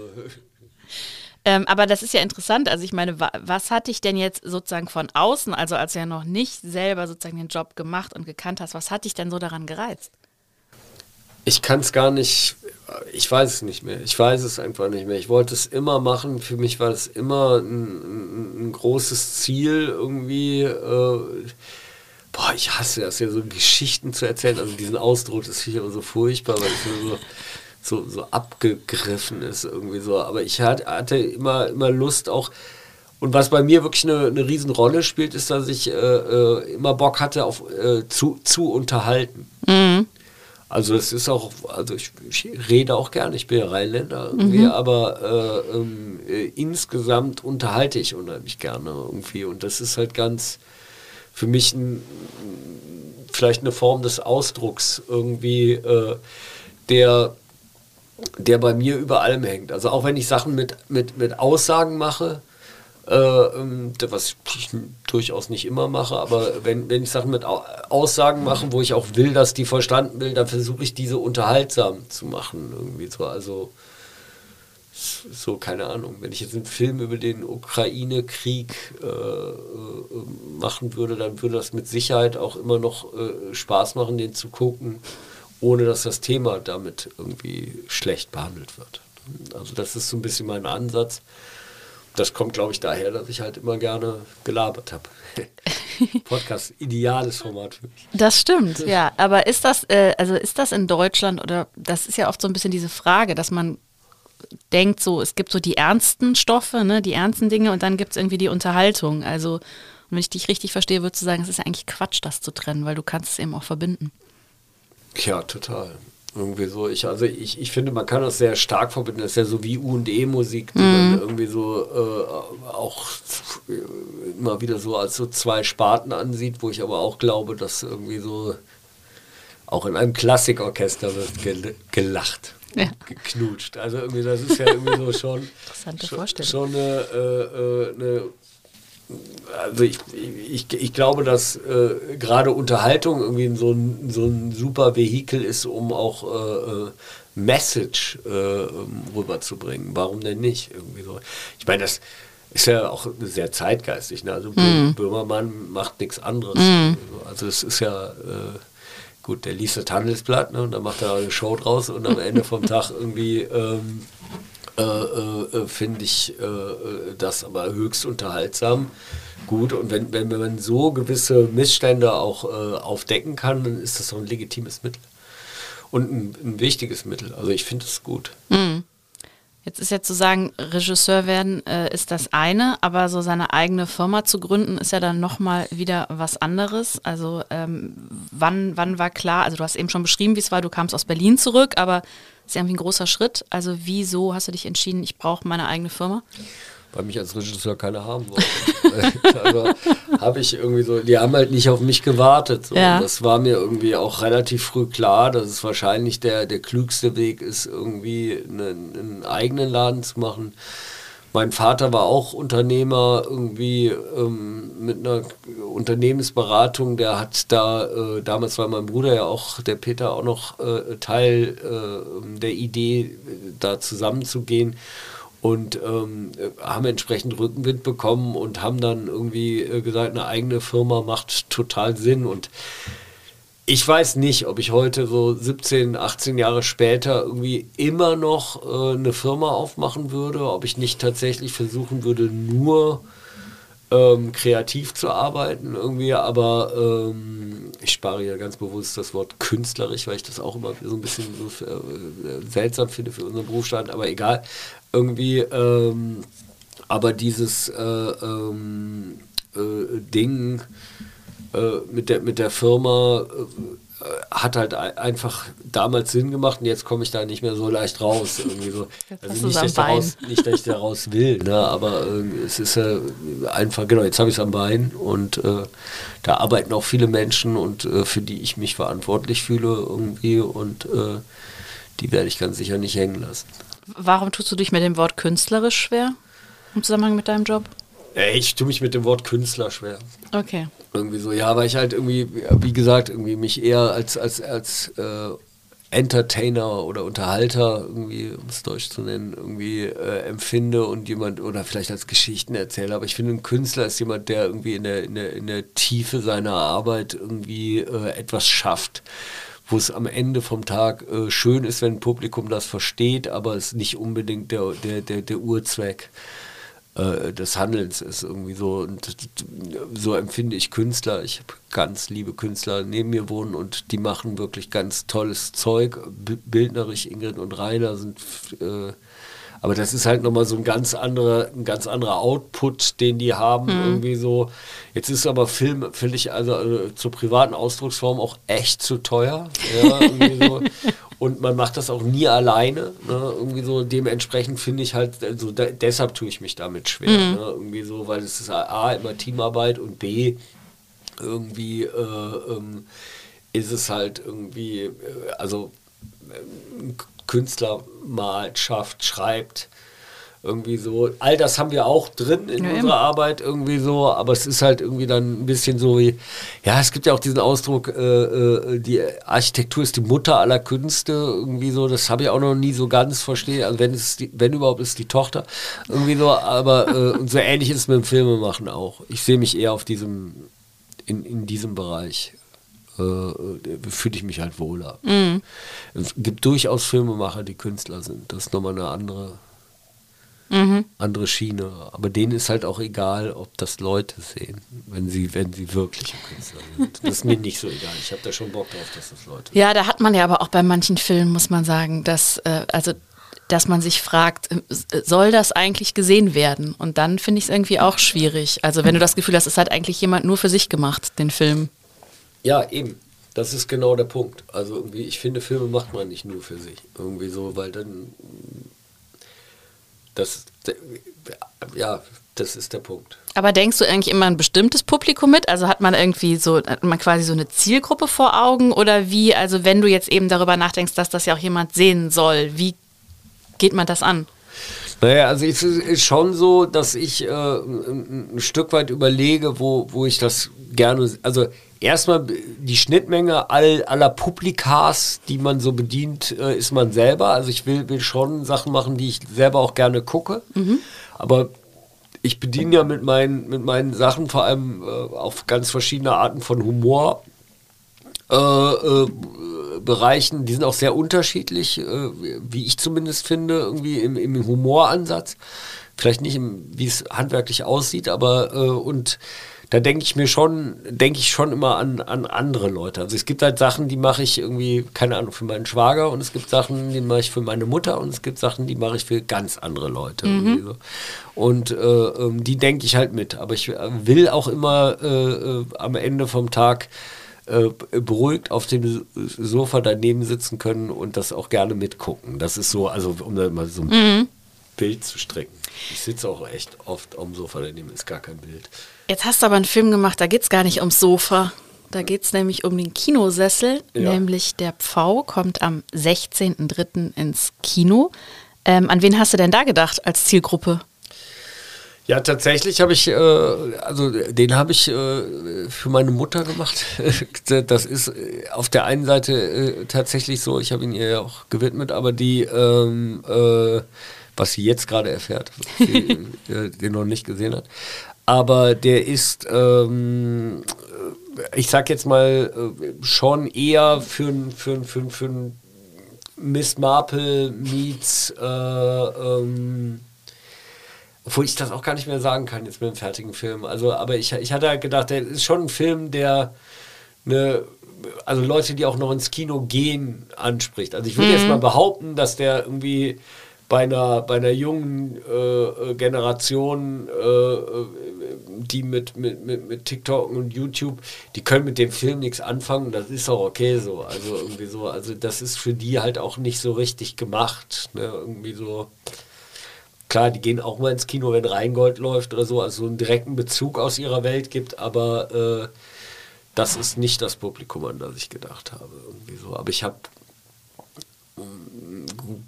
Ähm, aber das ist ja interessant. Also ich meine, wa was hat dich denn jetzt sozusagen von außen, also als du ja noch nicht selber sozusagen den Job gemacht und gekannt hast, was hat dich denn so daran gereizt? Ich kann es gar nicht, ich weiß es nicht mehr. Ich weiß es einfach nicht mehr. Ich wollte es immer machen. Für mich war es immer ein, ein großes Ziel irgendwie. Äh, boah, ich hasse das ja, so Geschichten zu erzählen. Also diesen Ausdruck, das finde ich aber so furchtbar, weil es so, so, so abgegriffen ist irgendwie so. Aber ich hatte immer, immer Lust auch, und was bei mir wirklich eine, eine Riesenrolle spielt, ist, dass ich äh, äh, immer Bock hatte, auf, äh, zu, zu unterhalten. Mhm. Also es ist auch, also ich, ich, rede auch gerne, ich bin ja Rheinländer irgendwie, mhm. aber äh, ähm, äh, insgesamt unterhalte ich unheimlich gerne irgendwie. Und das ist halt ganz, für mich ein, vielleicht eine Form des Ausdrucks irgendwie, äh, der, der bei mir über allem hängt. Also auch wenn ich Sachen mit, mit, mit Aussagen mache, äh, ähm, was ich durchaus nicht immer mache, aber wenn, wenn ich Sachen mit Aussagen mache, wo ich auch will, dass die verstanden will, dann versuche ich diese unterhaltsam zu machen. Irgendwie so. Also so, keine Ahnung, wenn ich jetzt einen Film über den Ukraine-Krieg äh, äh, machen würde, dann würde das mit Sicherheit auch immer noch äh, Spaß machen, den zu gucken, ohne dass das Thema damit irgendwie schlecht behandelt wird. Also das ist so ein bisschen mein Ansatz. Das kommt, glaube ich, daher, dass ich halt immer gerne gelabert habe. Podcast, ideales Format für mich. Das stimmt, ja. Aber ist das, äh, also ist das in Deutschland oder das ist ja oft so ein bisschen diese Frage, dass man denkt, so, es gibt so die ernsten Stoffe, ne, die ernsten Dinge und dann gibt es irgendwie die Unterhaltung. Also, wenn ich dich richtig verstehe, würdest du sagen, es ist ja eigentlich Quatsch, das zu trennen, weil du kannst es eben auch verbinden. Ja, total. Irgendwie so, ich, also ich, ich finde, man kann das sehr stark verbinden. Das ist ja so wie U und E-Musik, die mm. man irgendwie so äh, auch immer wieder so als so zwei Sparten ansieht, wo ich aber auch glaube, dass irgendwie so auch in einem Klassikorchester wird gelacht ja. geknutscht. Also irgendwie, das ist ja irgendwie so schon, Interessante Vorstellung. schon eine, äh, eine also ich, ich, ich glaube, dass äh, gerade Unterhaltung irgendwie so ein, so ein super Vehikel ist, um auch äh, äh Message äh, rüberzubringen. Warum denn nicht? Irgendwie so. Ich meine, das ist ja auch sehr zeitgeistig. Ne? Also mm. Böhmermann macht nichts anderes. Mm. Also es ist ja äh, gut, der liest das Handelsblatt ne, und dann macht er eine Show draus und am Ende vom Tag irgendwie ähm, äh, äh, finde ich äh, das aber höchst unterhaltsam. Gut, und wenn, wenn man so gewisse Missstände auch äh, aufdecken kann, dann ist das doch ein legitimes Mittel. Und ein, ein wichtiges Mittel. Also ich finde es gut. Mhm. Jetzt ist ja zu sagen, Regisseur werden äh, ist das eine, aber so seine eigene Firma zu gründen ist ja dann nochmal wieder was anderes. Also ähm, wann, wann war klar, also du hast eben schon beschrieben, wie es war, du kamst aus Berlin zurück, aber ist ja irgendwie ein großer Schritt. Also wieso hast du dich entschieden, ich brauche meine eigene Firma? Weil mich als Regisseur keiner haben wollte. also habe ich irgendwie so, die haben halt nicht auf mich gewartet. So. Ja. Das war mir irgendwie auch relativ früh klar, dass es wahrscheinlich der, der klügste Weg ist, irgendwie einen, einen eigenen Laden zu machen. Mein Vater war auch Unternehmer, irgendwie ähm, mit einer Unternehmensberatung. Der hat da, äh, damals war mein Bruder ja auch, der Peter, auch noch äh, Teil äh, der Idee, da zusammenzugehen und ähm, haben entsprechend Rückenwind bekommen und haben dann irgendwie äh, gesagt, eine eigene Firma macht total Sinn. Und ich weiß nicht, ob ich heute so 17, 18 Jahre später irgendwie immer noch äh, eine Firma aufmachen würde, ob ich nicht tatsächlich versuchen würde, nur ähm, kreativ zu arbeiten irgendwie, aber ähm, ich spare ja ganz bewusst das Wort künstlerisch, weil ich das auch immer so ein bisschen so, äh, seltsam finde für unseren Berufsstand, aber egal irgendwie, ähm, aber dieses äh, ähm, äh, Ding äh, mit, der, mit der Firma äh, hat halt einfach damals Sinn gemacht und jetzt komme ich da nicht mehr so leicht raus. Irgendwie so. Also nicht, dass ich daraus, nicht, dass ich daraus will, ne? aber äh, es ist äh, einfach, genau, jetzt habe ich es am Bein und äh, da arbeiten auch viele Menschen und äh, für die ich mich verantwortlich fühle irgendwie und die werde ich ganz sicher nicht hängen lassen. Warum tust du dich mit dem Wort künstlerisch schwer im Zusammenhang mit deinem Job? Ich tue mich mit dem Wort Künstler schwer. Okay. Irgendwie so, ja, weil ich halt irgendwie, wie gesagt, irgendwie mich eher als, als, als äh, Entertainer oder Unterhalter, irgendwie, um es deutsch zu nennen, irgendwie äh, empfinde und jemand, oder vielleicht als Geschichtenerzähler, aber ich finde, ein Künstler ist jemand, der irgendwie in der, in der, in der Tiefe seiner Arbeit irgendwie äh, etwas schafft wo es am Ende vom Tag äh, schön ist, wenn ein Publikum das versteht, aber es nicht unbedingt der, der, der, der Urzweck äh, des Handelns ist irgendwie so. Und so empfinde ich Künstler. Ich habe ganz liebe Künstler neben mir wohnen und die machen wirklich ganz tolles Zeug. Bildnerisch, Ingrid und Rainer sind äh, aber das ist halt nochmal so ein ganz anderer, ein ganz anderer Output, den die haben, mhm. irgendwie so. Jetzt ist aber Film, finde ich, also, also, zur privaten Ausdrucksform auch echt zu teuer. Ja, so. Und man macht das auch nie alleine. Ne? Irgendwie so, dementsprechend finde ich halt, also da, deshalb tue ich mich damit schwer. Mhm. Ne? Irgendwie so, weil es ist A, immer Teamarbeit und B, irgendwie äh, ähm, ist es halt irgendwie, äh, also äh, Künstler malt, schafft, schreibt, irgendwie so. All das haben wir auch drin in ja, unserer Arbeit irgendwie so, aber es ist halt irgendwie dann ein bisschen so wie, ja, es gibt ja auch diesen Ausdruck, äh, äh, die Architektur ist die Mutter aller Künste, irgendwie so, das habe ich auch noch nie so ganz verstehen, also wenn es, die, wenn überhaupt ist die Tochter, irgendwie so, aber äh, und so ähnlich ist es mit dem Filmemachen auch. Ich sehe mich eher auf diesem, in, in diesem Bereich. Äh, fühle ich mich halt wohler. Mhm. Es gibt durchaus Filmemacher, die Künstler sind. Das ist nochmal eine andere Mhm. Andere Schiene. Aber denen ist halt auch egal, ob das Leute sehen, wenn sie, wenn sie wirkliche Künstler sind. Das ist mir nicht so egal. Ich habe da schon Bock drauf, dass das Leute Ja, da hat man ja aber auch bei manchen Filmen, muss man sagen, dass, äh, also dass man sich fragt, äh, soll das eigentlich gesehen werden? Und dann finde ich es irgendwie auch schwierig. Also wenn du das Gefühl hast, es hat eigentlich jemand nur für sich gemacht, den Film. Ja, eben. Das ist genau der Punkt. Also irgendwie, ich finde, Filme macht man nicht nur für sich. Irgendwie so, weil dann das, ja, das ist der Punkt. Aber denkst du eigentlich immer ein bestimmtes Publikum mit? Also hat man irgendwie so, hat man quasi so eine Zielgruppe vor Augen oder wie? Also wenn du jetzt eben darüber nachdenkst, dass das ja auch jemand sehen soll, wie geht man das an? Naja, also es ist schon so, dass ich äh, ein Stück weit überlege, wo, wo ich das gerne, also erstmal die Schnittmenge all, aller Publikas, die man so bedient, äh, ist man selber. Also ich will, will schon Sachen machen, die ich selber auch gerne gucke. Mhm. Aber ich bediene ja mit meinen, mit meinen Sachen vor allem äh, auf ganz verschiedene Arten von Humor. Äh, äh Bereichen, die sind auch sehr unterschiedlich, äh, wie ich zumindest finde, irgendwie im, im Humoransatz. Vielleicht nicht, wie es handwerklich aussieht, aber äh, und da denke ich mir schon, denke ich schon immer an, an andere Leute. Also es gibt halt Sachen, die mache ich irgendwie, keine Ahnung, für meinen Schwager und es gibt Sachen, die mache ich für meine Mutter und es gibt Sachen, die mache ich für ganz andere Leute. Mhm. Und äh, ähm, die denke ich halt mit. Aber ich äh, will auch immer äh, äh, am Ende vom Tag äh, beruhigt auf dem Sofa daneben sitzen können und das auch gerne mitgucken. Das ist so, also um da mal so ein mhm. Bild zu strecken. Ich sitze auch echt oft am Sofa daneben, ist gar kein Bild. Jetzt hast du aber einen Film gemacht, da geht es gar nicht ums Sofa. Da geht es nämlich um den Kinosessel, ja. nämlich der Pfau kommt am 16.03. ins Kino. Ähm, an wen hast du denn da gedacht als Zielgruppe? Ja, tatsächlich habe ich, äh, also den habe ich äh, für meine Mutter gemacht. das ist äh, auf der einen Seite äh, tatsächlich so, ich habe ihn ihr ja auch gewidmet, aber die, ähm, äh, was sie jetzt gerade erfährt, sie äh, den noch nicht gesehen hat, aber der ist, ähm, ich sag jetzt mal, äh, schon eher für, für, für, für Miss Marple meets, äh, ähm, obwohl ich das auch gar nicht mehr sagen kann jetzt mit dem fertigen Film. Also, aber ich, ich hatte halt gedacht, der ist schon ein Film, der eine, also Leute, die auch noch ins Kino gehen, anspricht. Also ich würde mhm. jetzt mal behaupten, dass der irgendwie bei einer, bei einer jungen äh, Generation, äh, die mit, mit, mit, mit TikTok und YouTube, die können mit dem Film nichts anfangen. Das ist auch okay so. Also irgendwie so, also das ist für die halt auch nicht so richtig gemacht. Ne? Irgendwie so. Klar, die gehen auch mal ins Kino, wenn Rheingold läuft oder so, also einen direkten Bezug aus ihrer Welt gibt, aber äh, das ist nicht das Publikum, an das ich gedacht habe. Irgendwie so. Aber ich habe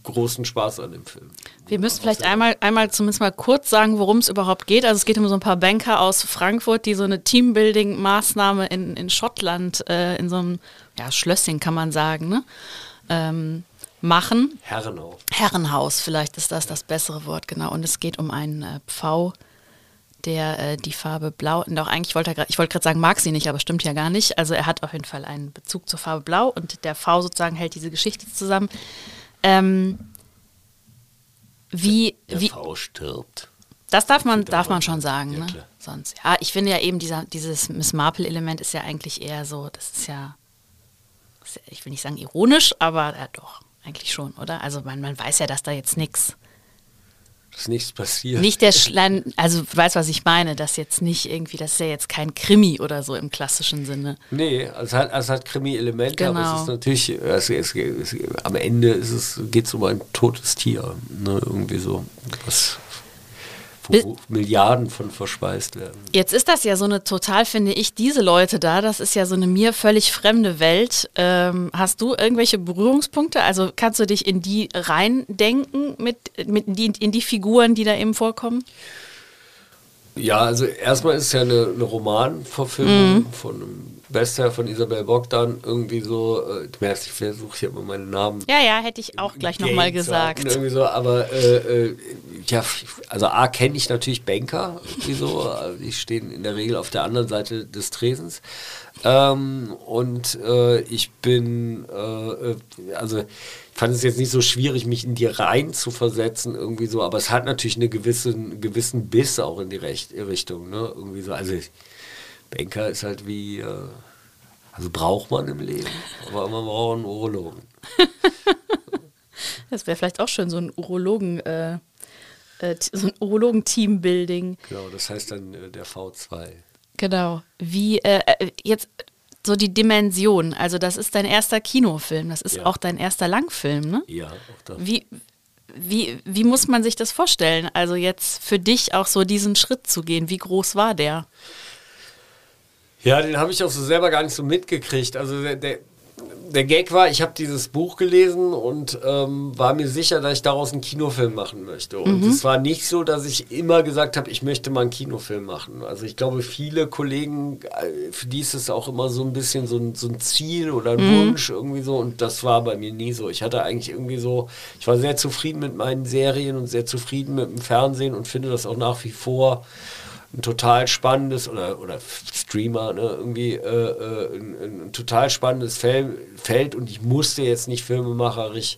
großen Spaß an dem Film. Wir müssen vielleicht einmal, einmal zumindest mal kurz sagen, worum es überhaupt geht. Also es geht um so ein paar Banker aus Frankfurt, die so eine Teambuilding-Maßnahme in, in Schottland, äh, in so einem ja, Schlösschen kann man sagen, ne? ähm, machen. Herrenhaus. Herrenhaus, vielleicht ist das das bessere Wort, genau. Und es geht um einen äh, Pfau, der äh, die Farbe Blau, und auch eigentlich wollte er ich wollte gerade sagen, mag sie nicht, aber stimmt ja gar nicht. Also er hat auf jeden Fall einen Bezug zur Farbe Blau und der V sozusagen hält diese Geschichte zusammen. Ähm, wie, der wie, V stirbt. Das darf man, darf man schon sagen, ja, ne? Sonst. Ja, ich finde ja eben dieser, dieses Miss Marple-Element ist ja eigentlich eher so, das ist ja, ich will nicht sagen ironisch, aber ja doch, eigentlich schon, oder? Also man, man weiß ja, dass da jetzt nichts dass nichts passiert. Nicht der Schlein, also du weißt, was ich meine, dass jetzt nicht irgendwie, das ist ja jetzt kein Krimi oder so im klassischen Sinne. Nee, es hat, es hat Krimi-Elemente, genau. aber es ist natürlich, es, es, es, am Ende geht es um ein totes Tier, ne, irgendwie so. Was, wo Milliarden von verspeist werden. Jetzt ist das ja so eine total, finde ich, diese Leute da, das ist ja so eine mir völlig fremde Welt. Ähm, hast du irgendwelche Berührungspunkte? Also kannst du dich in die reindenken, mit, mit die, in die Figuren, die da eben vorkommen? Ja, also erstmal ist es ja eine, eine Romanverfilmung mhm. von einem Bestseller von Isabel Bogdan irgendwie so, äh, du merkst, ich versuche hier immer meinen Namen. Ja, ja, hätte ich auch gleich nochmal gesagt. Irgendwie so, aber äh, äh, ja, also A kenne ich natürlich Banker, irgendwie so, also die stehen in der Regel auf der anderen Seite des Tresens. Ähm, und äh, ich bin, äh, äh also fand es jetzt nicht so schwierig, mich in die rein zu versetzen, irgendwie so, aber es hat natürlich eine gewisse, einen gewissen Biss auch in die Recht, Richtung, ne? Irgendwie so. Also Banker ist halt wie, äh, also braucht man im Leben, aber man braucht einen Urologen. das wäre vielleicht auch schön, so ein Urologen, äh, äh, so ein Urologen-Teambuilding. Genau, das heißt dann äh, der V2. Genau. Wie, äh, äh, jetzt so die Dimension, also das ist dein erster Kinofilm, das ist ja. auch dein erster Langfilm, ne? Ja, auch das. Wie, wie, wie muss man sich das vorstellen? Also jetzt für dich auch so diesen Schritt zu gehen, wie groß war der? Ja, den habe ich auch so selber gar nicht so mitgekriegt. Also der, der, der Gag war, ich habe dieses Buch gelesen und ähm, war mir sicher, dass ich daraus einen Kinofilm machen möchte. Und mhm. es war nicht so, dass ich immer gesagt habe, ich möchte mal einen Kinofilm machen. Also ich glaube, viele Kollegen, äh, für die ist es auch immer so ein bisschen so ein, so ein Ziel oder ein mhm. Wunsch irgendwie so. Und das war bei mir nie so. Ich hatte eigentlich irgendwie so, ich war sehr zufrieden mit meinen Serien und sehr zufrieden mit dem Fernsehen und finde das auch nach wie vor ein total spannendes oder, oder Streamer, ne, irgendwie äh, äh, ein, ein, total spannendes Fel Feld und ich musste jetzt nicht filmemacherisch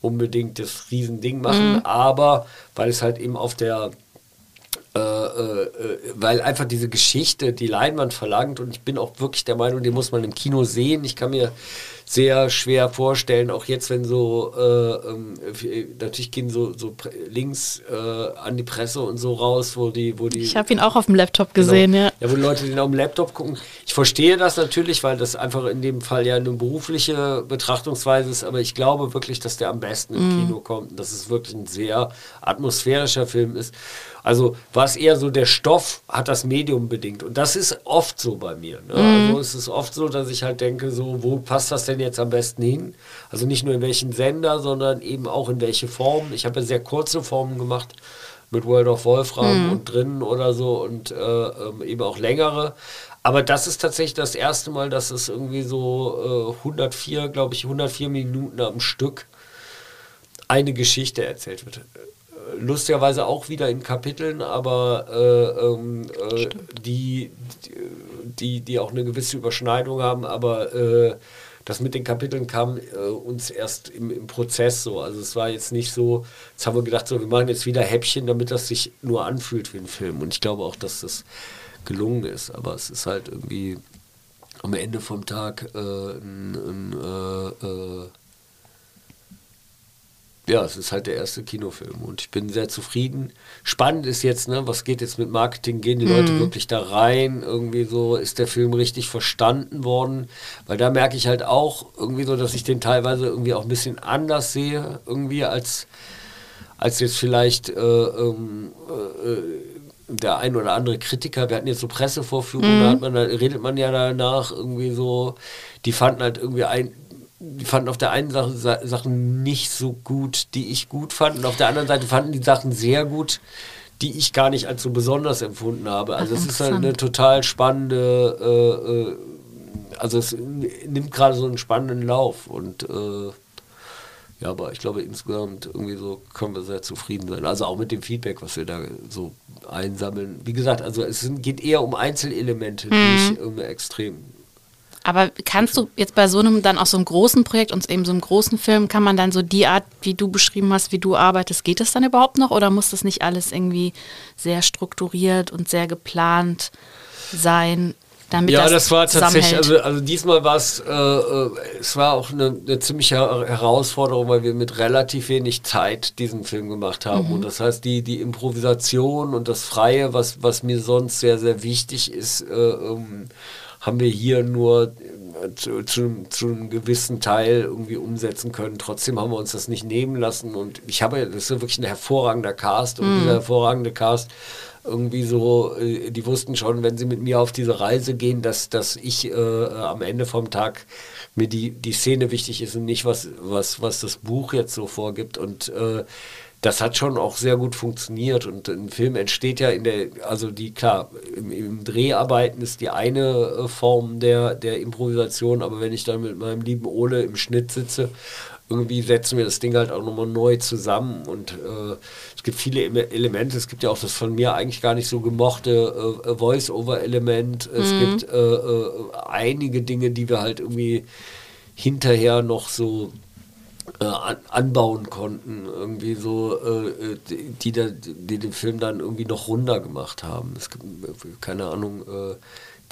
unbedingt das Riesending machen, mhm. aber weil es halt eben auf der äh, äh, weil einfach diese Geschichte die Leinwand verlangt und ich bin auch wirklich der Meinung, die muss man im Kino sehen. Ich kann mir sehr schwer vorstellen, auch jetzt, wenn so, äh, ähm, natürlich gehen so, so Links äh, an die Presse und so raus, wo die, wo die. Ich habe ihn auch auf dem Laptop genau. gesehen, genau, ja. Ja, wo Leute den auf dem Laptop gucken. Ich verstehe das natürlich, weil das einfach in dem Fall ja eine berufliche Betrachtungsweise ist, aber ich glaube wirklich, dass der am besten im mhm. Kino kommt dass es wirklich ein sehr atmosphärischer Film ist. Also war es eher so, der Stoff hat das Medium bedingt. Und das ist oft so bei mir. Ne? Mhm. Also es ist oft so, dass ich halt denke, so, wo passt das denn jetzt am besten hin? Also nicht nur in welchen Sender, sondern eben auch in welche Form. Ich habe ja sehr kurze Formen gemacht mit World of Wolfram mhm. und drinnen oder so und äh, ähm, eben auch längere. Aber das ist tatsächlich das erste Mal, dass es irgendwie so äh, 104, glaube ich, 104 Minuten am Stück eine Geschichte erzählt wird lustigerweise auch wieder in Kapiteln, aber äh, ähm, äh, die, die, die auch eine gewisse Überschneidung haben, aber äh, das mit den Kapiteln kam äh, uns erst im, im, Prozess so. Also es war jetzt nicht so, jetzt haben wir gedacht, so, wir machen jetzt wieder Häppchen, damit das sich nur anfühlt wie ein Film. Und ich glaube auch, dass das gelungen ist. Aber es ist halt irgendwie am Ende vom Tag äh, ein, ein äh, ja, es ist halt der erste Kinofilm und ich bin sehr zufrieden. Spannend ist jetzt, ne, was geht jetzt mit Marketing? Gehen die mhm. Leute wirklich da rein? Irgendwie so, ist der Film richtig verstanden worden? Weil da merke ich halt auch irgendwie so, dass ich den teilweise irgendwie auch ein bisschen anders sehe, irgendwie als, als jetzt vielleicht äh, ähm, äh, der ein oder andere Kritiker. Wir hatten jetzt so Pressevorführungen, mhm. da, hat man, da redet man ja danach irgendwie so, die fanden halt irgendwie ein die fanden auf der einen Seite Sachen nicht so gut, die ich gut fand, und auf der anderen Seite fanden die Sachen sehr gut, die ich gar nicht als so besonders empfunden habe. Also es ist halt eine total spannende, äh, äh, also es nimmt gerade so einen spannenden Lauf und äh, ja, aber ich glaube insgesamt irgendwie so können wir sehr zufrieden sein. Also auch mit dem Feedback, was wir da so einsammeln. Wie gesagt, also es geht eher um Einzelelemente, die mhm. ich irgendwie extrem aber kannst du jetzt bei so einem, dann auch so einem großen Projekt und eben so einem großen Film, kann man dann so die Art, wie du beschrieben hast, wie du arbeitest, geht das dann überhaupt noch oder muss das nicht alles irgendwie sehr strukturiert und sehr geplant sein? Damit ja, das, das war tatsächlich, also, also diesmal war es, äh, äh, es war auch eine, eine, ziemliche Herausforderung, weil wir mit relativ wenig Zeit diesen Film gemacht haben. Mhm. Und das heißt, die, die Improvisation und das Freie, was, was mir sonst sehr, sehr wichtig ist, äh, ähm, haben wir hier nur zu, zu, zu, einem gewissen Teil irgendwie umsetzen können. Trotzdem haben wir uns das nicht nehmen lassen und ich habe, das ist wirklich ein hervorragender Cast und mm. dieser hervorragende Cast irgendwie so, äh, die wussten schon, wenn sie mit mir auf diese Reise gehen, dass, dass ich äh, am Ende vom Tag mir die, die Szene wichtig ist und nicht was, was, was das Buch jetzt so vorgibt. Und äh, das hat schon auch sehr gut funktioniert. Und ein Film entsteht ja in der, also die, klar, im, im Dreharbeiten ist die eine äh, Form der, der Improvisation, aber wenn ich dann mit meinem lieben Ole im Schnitt sitze, irgendwie setzen wir das Ding halt auch nochmal neu zusammen und äh, es gibt viele Elemente, es gibt ja auch das von mir eigentlich gar nicht so gemochte äh, Voice-Over-Element, es mhm. gibt äh, äh einige Dinge, die wir halt irgendwie hinterher noch so äh, anbauen konnten, irgendwie so, äh, die, die, die, den Film dann irgendwie noch runder gemacht haben. Es gibt, keine Ahnung, äh,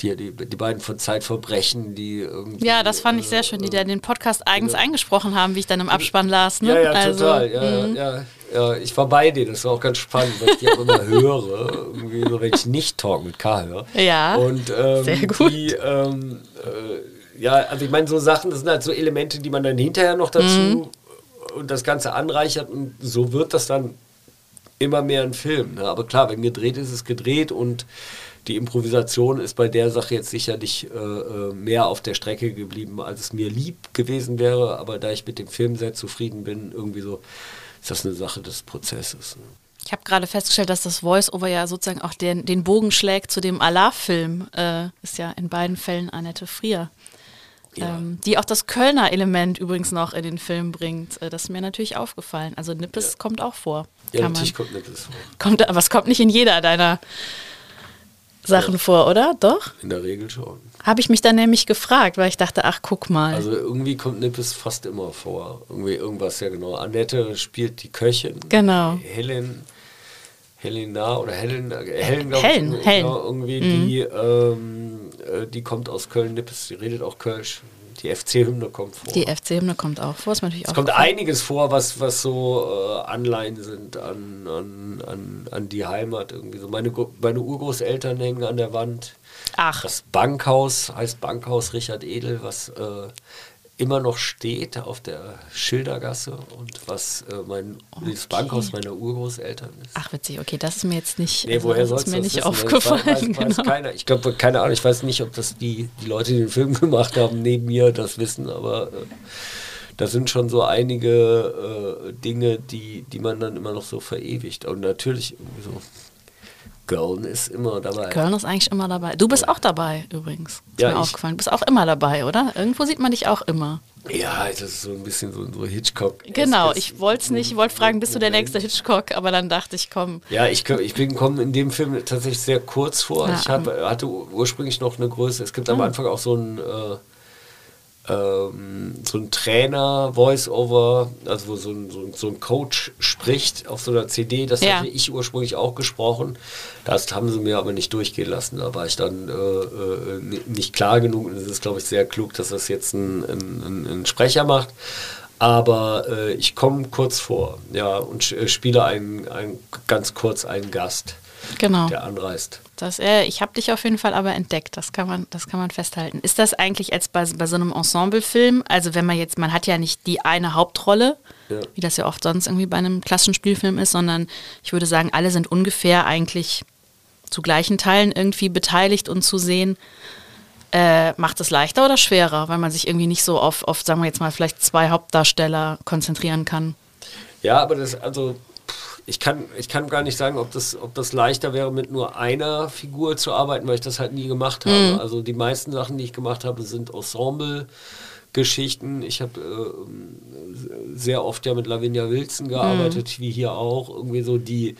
die, die, die beiden von Zeitverbrechen, die irgendwie. Ja, das fand ich sehr schön, die da den Podcast eigens eingesprochen haben, wie ich dann im Abspann las. Ne? Ja, ja, also, total. Ja, mhm. ja, ja, ich war bei denen, das war auch ganz spannend, weil ich die auch immer höre, irgendwie so, wenn ich nicht Talk mit K höre. Ja. Und ähm, sehr gut. Die, ähm, äh, ja, also ich meine, so Sachen, das sind halt so Elemente, die man dann hinterher noch dazu mhm. und das Ganze anreichert und so wird das dann immer mehr ein Film. Ne? Aber klar, wenn gedreht ist, ist gedreht und die Improvisation ist bei der Sache jetzt sicherlich äh, äh, mehr auf der Strecke geblieben, als es mir lieb gewesen wäre. Aber da ich mit dem Film sehr zufrieden bin, irgendwie so, ist das eine Sache des Prozesses. Ne? Ich habe gerade festgestellt, dass das Voice-Over ja sozusagen auch den, den Bogen schlägt zu dem Allah-Film. Äh, ist ja in beiden Fällen Annette Frier. Ja. Ähm, die auch das Kölner Element übrigens noch in den Film bringt. Äh, das ist mir natürlich aufgefallen. Also Nippes ja. kommt auch vor. Ja, natürlich kommt Nippes vor. Kommt, aber es kommt nicht in jeder deiner Sachen ja. vor, oder? Doch? In der Regel schon. Habe ich mich dann nämlich gefragt, weil ich dachte, ach, guck mal. Also irgendwie kommt Nippes fast immer vor. Irgendwie irgendwas, ja genau. Annette spielt die Köchin. Genau. Helen, Helena oder Helen, Helen, glaube Helen, ich. Helen. Genau, irgendwie, mhm. die, ähm, äh, die kommt aus Köln-Nippes, die redet auch Kölsch. Die FC-Hymne kommt vor. Die FC-Hymne kommt auch vor, ist natürlich es auch. Kommt einiges vor, was, was so äh, Anleihen sind an, an, an, an die Heimat. Irgendwie so. Meine, meine Urgroßeltern hängen an der Wand. Ach. Das Bankhaus heißt Bankhaus Richard Edel, was äh, immer noch steht auf der Schildergasse und was äh, mein okay. das Bankhaus meiner Urgroßeltern ist. Ach witzig, okay, das ist mir jetzt nicht, nee, also, woher das ist mir nicht wissen? aufgefallen. Weiß, weiß, genau. keiner. Ich glaube, keine Ahnung, ich weiß nicht, ob das die, die Leute, die den Film gemacht haben, neben mir das wissen, aber äh, da sind schon so einige äh, Dinge, die, die man dann immer noch so verewigt. Und natürlich irgendwie so Köln ist immer dabei. Köln ist eigentlich immer dabei. Du bist auch dabei übrigens. Ist ja, mir aufgefallen. Du bist auch immer dabei, oder? Irgendwo sieht man dich auch immer. Ja, das ist so ein bisschen so, so Hitchcock. Genau, ich wollte es nicht, ich wollte fragen, bist du der nächste Hitchcock? Aber dann dachte ich, komm. Ja, ich, ich bin kommen in dem Film tatsächlich sehr kurz vor. Ja, ich hab, hatte ursprünglich noch eine Größe. Es gibt am ah. Anfang auch so ein äh, ähm, so ein Trainer, Voice-Over, also wo so ein, so, so, ein Coach spricht auf so einer CD, das ja. hatte ich ursprünglich auch gesprochen. Das haben sie mir aber nicht durchgehen lassen. Da war ich dann äh, äh, nicht klar genug. Und es ist, glaube ich, sehr klug, dass das jetzt ein, ein, ein Sprecher macht. Aber äh, ich komme kurz vor, ja, und äh, spiele einen, einen, ganz kurz einen Gast, genau. der anreist. Das, äh, ich habe dich auf jeden Fall aber entdeckt, das kann man, das kann man festhalten. Ist das eigentlich als bei, bei so einem Ensemblefilm, also wenn man jetzt, man hat ja nicht die eine Hauptrolle, ja. wie das ja oft sonst irgendwie bei einem klassischen Spielfilm ist, sondern ich würde sagen, alle sind ungefähr eigentlich zu gleichen Teilen irgendwie beteiligt und zu sehen. Äh, macht es leichter oder schwerer, weil man sich irgendwie nicht so auf, auf, sagen wir jetzt mal, vielleicht zwei Hauptdarsteller konzentrieren kann? Ja, aber das, also ich kann, ich kann gar nicht sagen, ob das, ob das leichter wäre, mit nur einer Figur zu arbeiten, weil ich das halt nie gemacht habe. Mhm. Also die meisten Sachen, die ich gemacht habe, sind Ensemble-Geschichten. Ich habe äh, sehr oft ja mit Lavinia Wilson gearbeitet, mhm. wie hier auch. Irgendwie so die,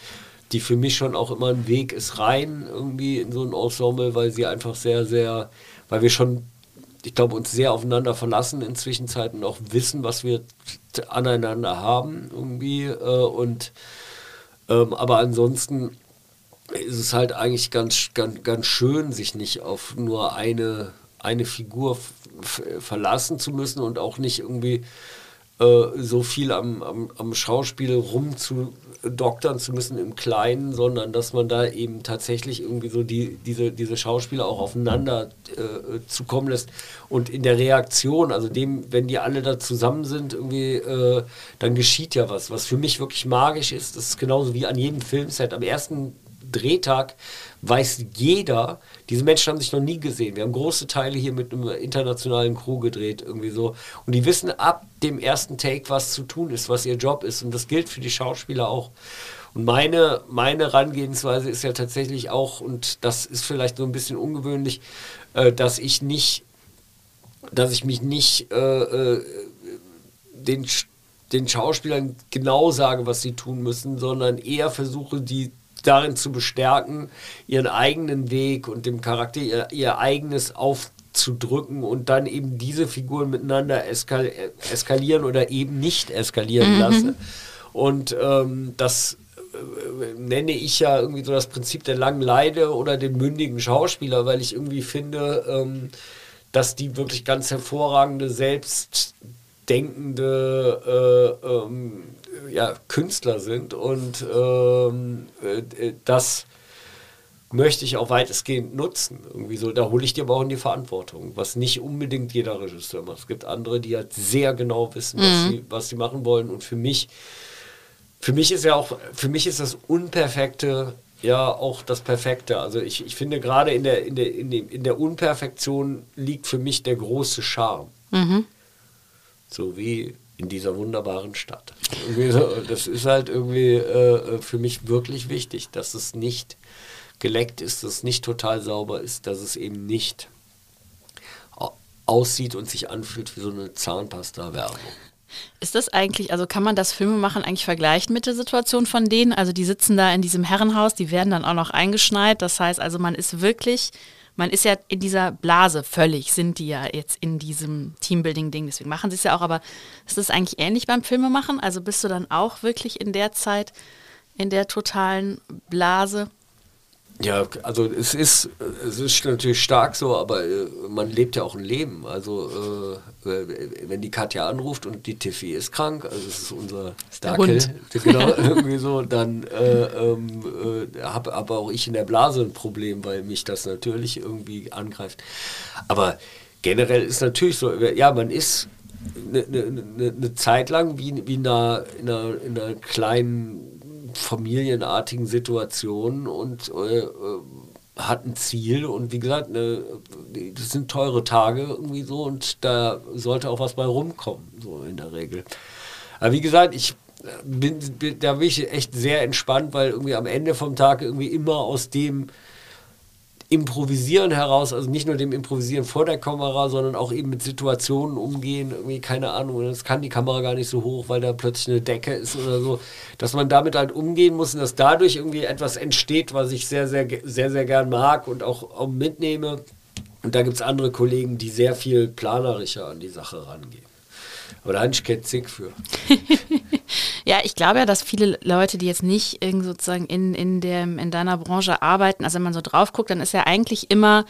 die für mich schon auch immer ein Weg ist rein, irgendwie in so ein Ensemble, weil sie einfach sehr, sehr, weil wir schon ich glaube, uns sehr aufeinander verlassen in Zwischenzeiten auch wissen, was wir aneinander haben irgendwie äh, und ähm, aber ansonsten ist es halt eigentlich ganz, ganz, ganz schön, sich nicht auf nur eine, eine Figur verlassen zu müssen und auch nicht irgendwie so viel am, am, am Schauspiel rumzudoktern zu müssen im Kleinen, sondern dass man da eben tatsächlich irgendwie so die, diese, diese Schauspieler auch aufeinander äh, zukommen lässt und in der Reaktion, also dem, wenn die alle da zusammen sind, irgendwie, äh, dann geschieht ja was, was für mich wirklich magisch ist. Das ist genauso wie an jedem Filmset. Am ersten Drehtag weiß jeder, diese Menschen haben sich noch nie gesehen. Wir haben große Teile hier mit einem internationalen Crew gedreht, irgendwie so. Und die wissen ab dem ersten Take, was zu tun ist, was ihr Job ist. Und das gilt für die Schauspieler auch. Und meine, meine Herangehensweise ist ja tatsächlich auch, und das ist vielleicht so ein bisschen ungewöhnlich, äh, dass ich nicht, dass ich mich nicht äh, äh, den, den Schauspielern genau sage, was sie tun müssen, sondern eher versuche, die darin zu bestärken, ihren eigenen Weg und dem Charakter ihr, ihr eigenes aufzudrücken und dann eben diese Figuren miteinander eskal eskalieren oder eben nicht eskalieren mhm. lassen. Und ähm, das äh, nenne ich ja irgendwie so das Prinzip der langen Leide oder den mündigen Schauspieler, weil ich irgendwie finde, ähm, dass die wirklich ganz hervorragende, selbstdenkende äh, ähm, ja, Künstler sind und ähm, äh, das möchte ich auch weitestgehend nutzen. Irgendwie so, da hole ich dir aber auch in die Verantwortung, was nicht unbedingt jeder Regisseur macht. Es gibt andere, die halt sehr genau wissen, was, mhm. sie, was sie machen wollen. Und für mich, für mich ist ja auch, für mich ist das Unperfekte ja auch das Perfekte. Also ich, ich finde gerade in der, in, der, in, der, in der Unperfektion liegt für mich der große Charme. Mhm. So wie in dieser wunderbaren Stadt. Das ist halt irgendwie äh, für mich wirklich wichtig, dass es nicht geleckt ist, dass es nicht total sauber ist, dass es eben nicht aussieht und sich anfühlt wie so eine Zahnpasta-Werbung. Ist das eigentlich, also kann man das Filme machen eigentlich vergleichen mit der Situation von denen? Also die sitzen da in diesem Herrenhaus, die werden dann auch noch eingeschneit. Das heißt also, man ist wirklich man ist ja in dieser Blase völlig, sind die ja jetzt in diesem Teambuilding-Ding, deswegen machen sie es ja auch, aber ist das eigentlich ähnlich beim Filmemachen? Also bist du dann auch wirklich in der Zeit in der totalen Blase? Ja, also es ist, es ist natürlich stark so, aber äh, man lebt ja auch ein Leben. Also äh, äh wenn die Katja anruft und die Tiffy ist krank, also es ist unser Starkill, genau, irgendwie so, dann äh, ähm, äh, habe aber auch ich in der Blase ein Problem, weil mich das natürlich irgendwie angreift. Aber generell ist natürlich so, ja, man ist eine ne, ne, ne Zeit lang wie, wie in, einer, in, einer, in einer kleinen familienartigen Situationen und äh, äh, hat ein Ziel und wie gesagt, ne, das sind teure Tage irgendwie so und da sollte auch was bei rumkommen, so in der Regel. Aber wie gesagt, ich bin, bin da bin ich echt sehr entspannt, weil irgendwie am Ende vom Tag irgendwie immer aus dem Improvisieren heraus, also nicht nur dem Improvisieren vor der Kamera, sondern auch eben mit Situationen umgehen, irgendwie keine Ahnung, das kann die Kamera gar nicht so hoch, weil da plötzlich eine Decke ist oder so, dass man damit halt umgehen muss und dass dadurch irgendwie etwas entsteht, was ich sehr, sehr, sehr, sehr gern mag und auch, auch mitnehme. Und da gibt es andere Kollegen, die sehr viel planerischer an die Sache rangehen. Aber da habe ich kein Zick für. ja, ich glaube ja, dass viele Leute, die jetzt nicht sozusagen in, in, dem, in deiner Branche arbeiten, also wenn man so drauf guckt, dann ist ja eigentlich immer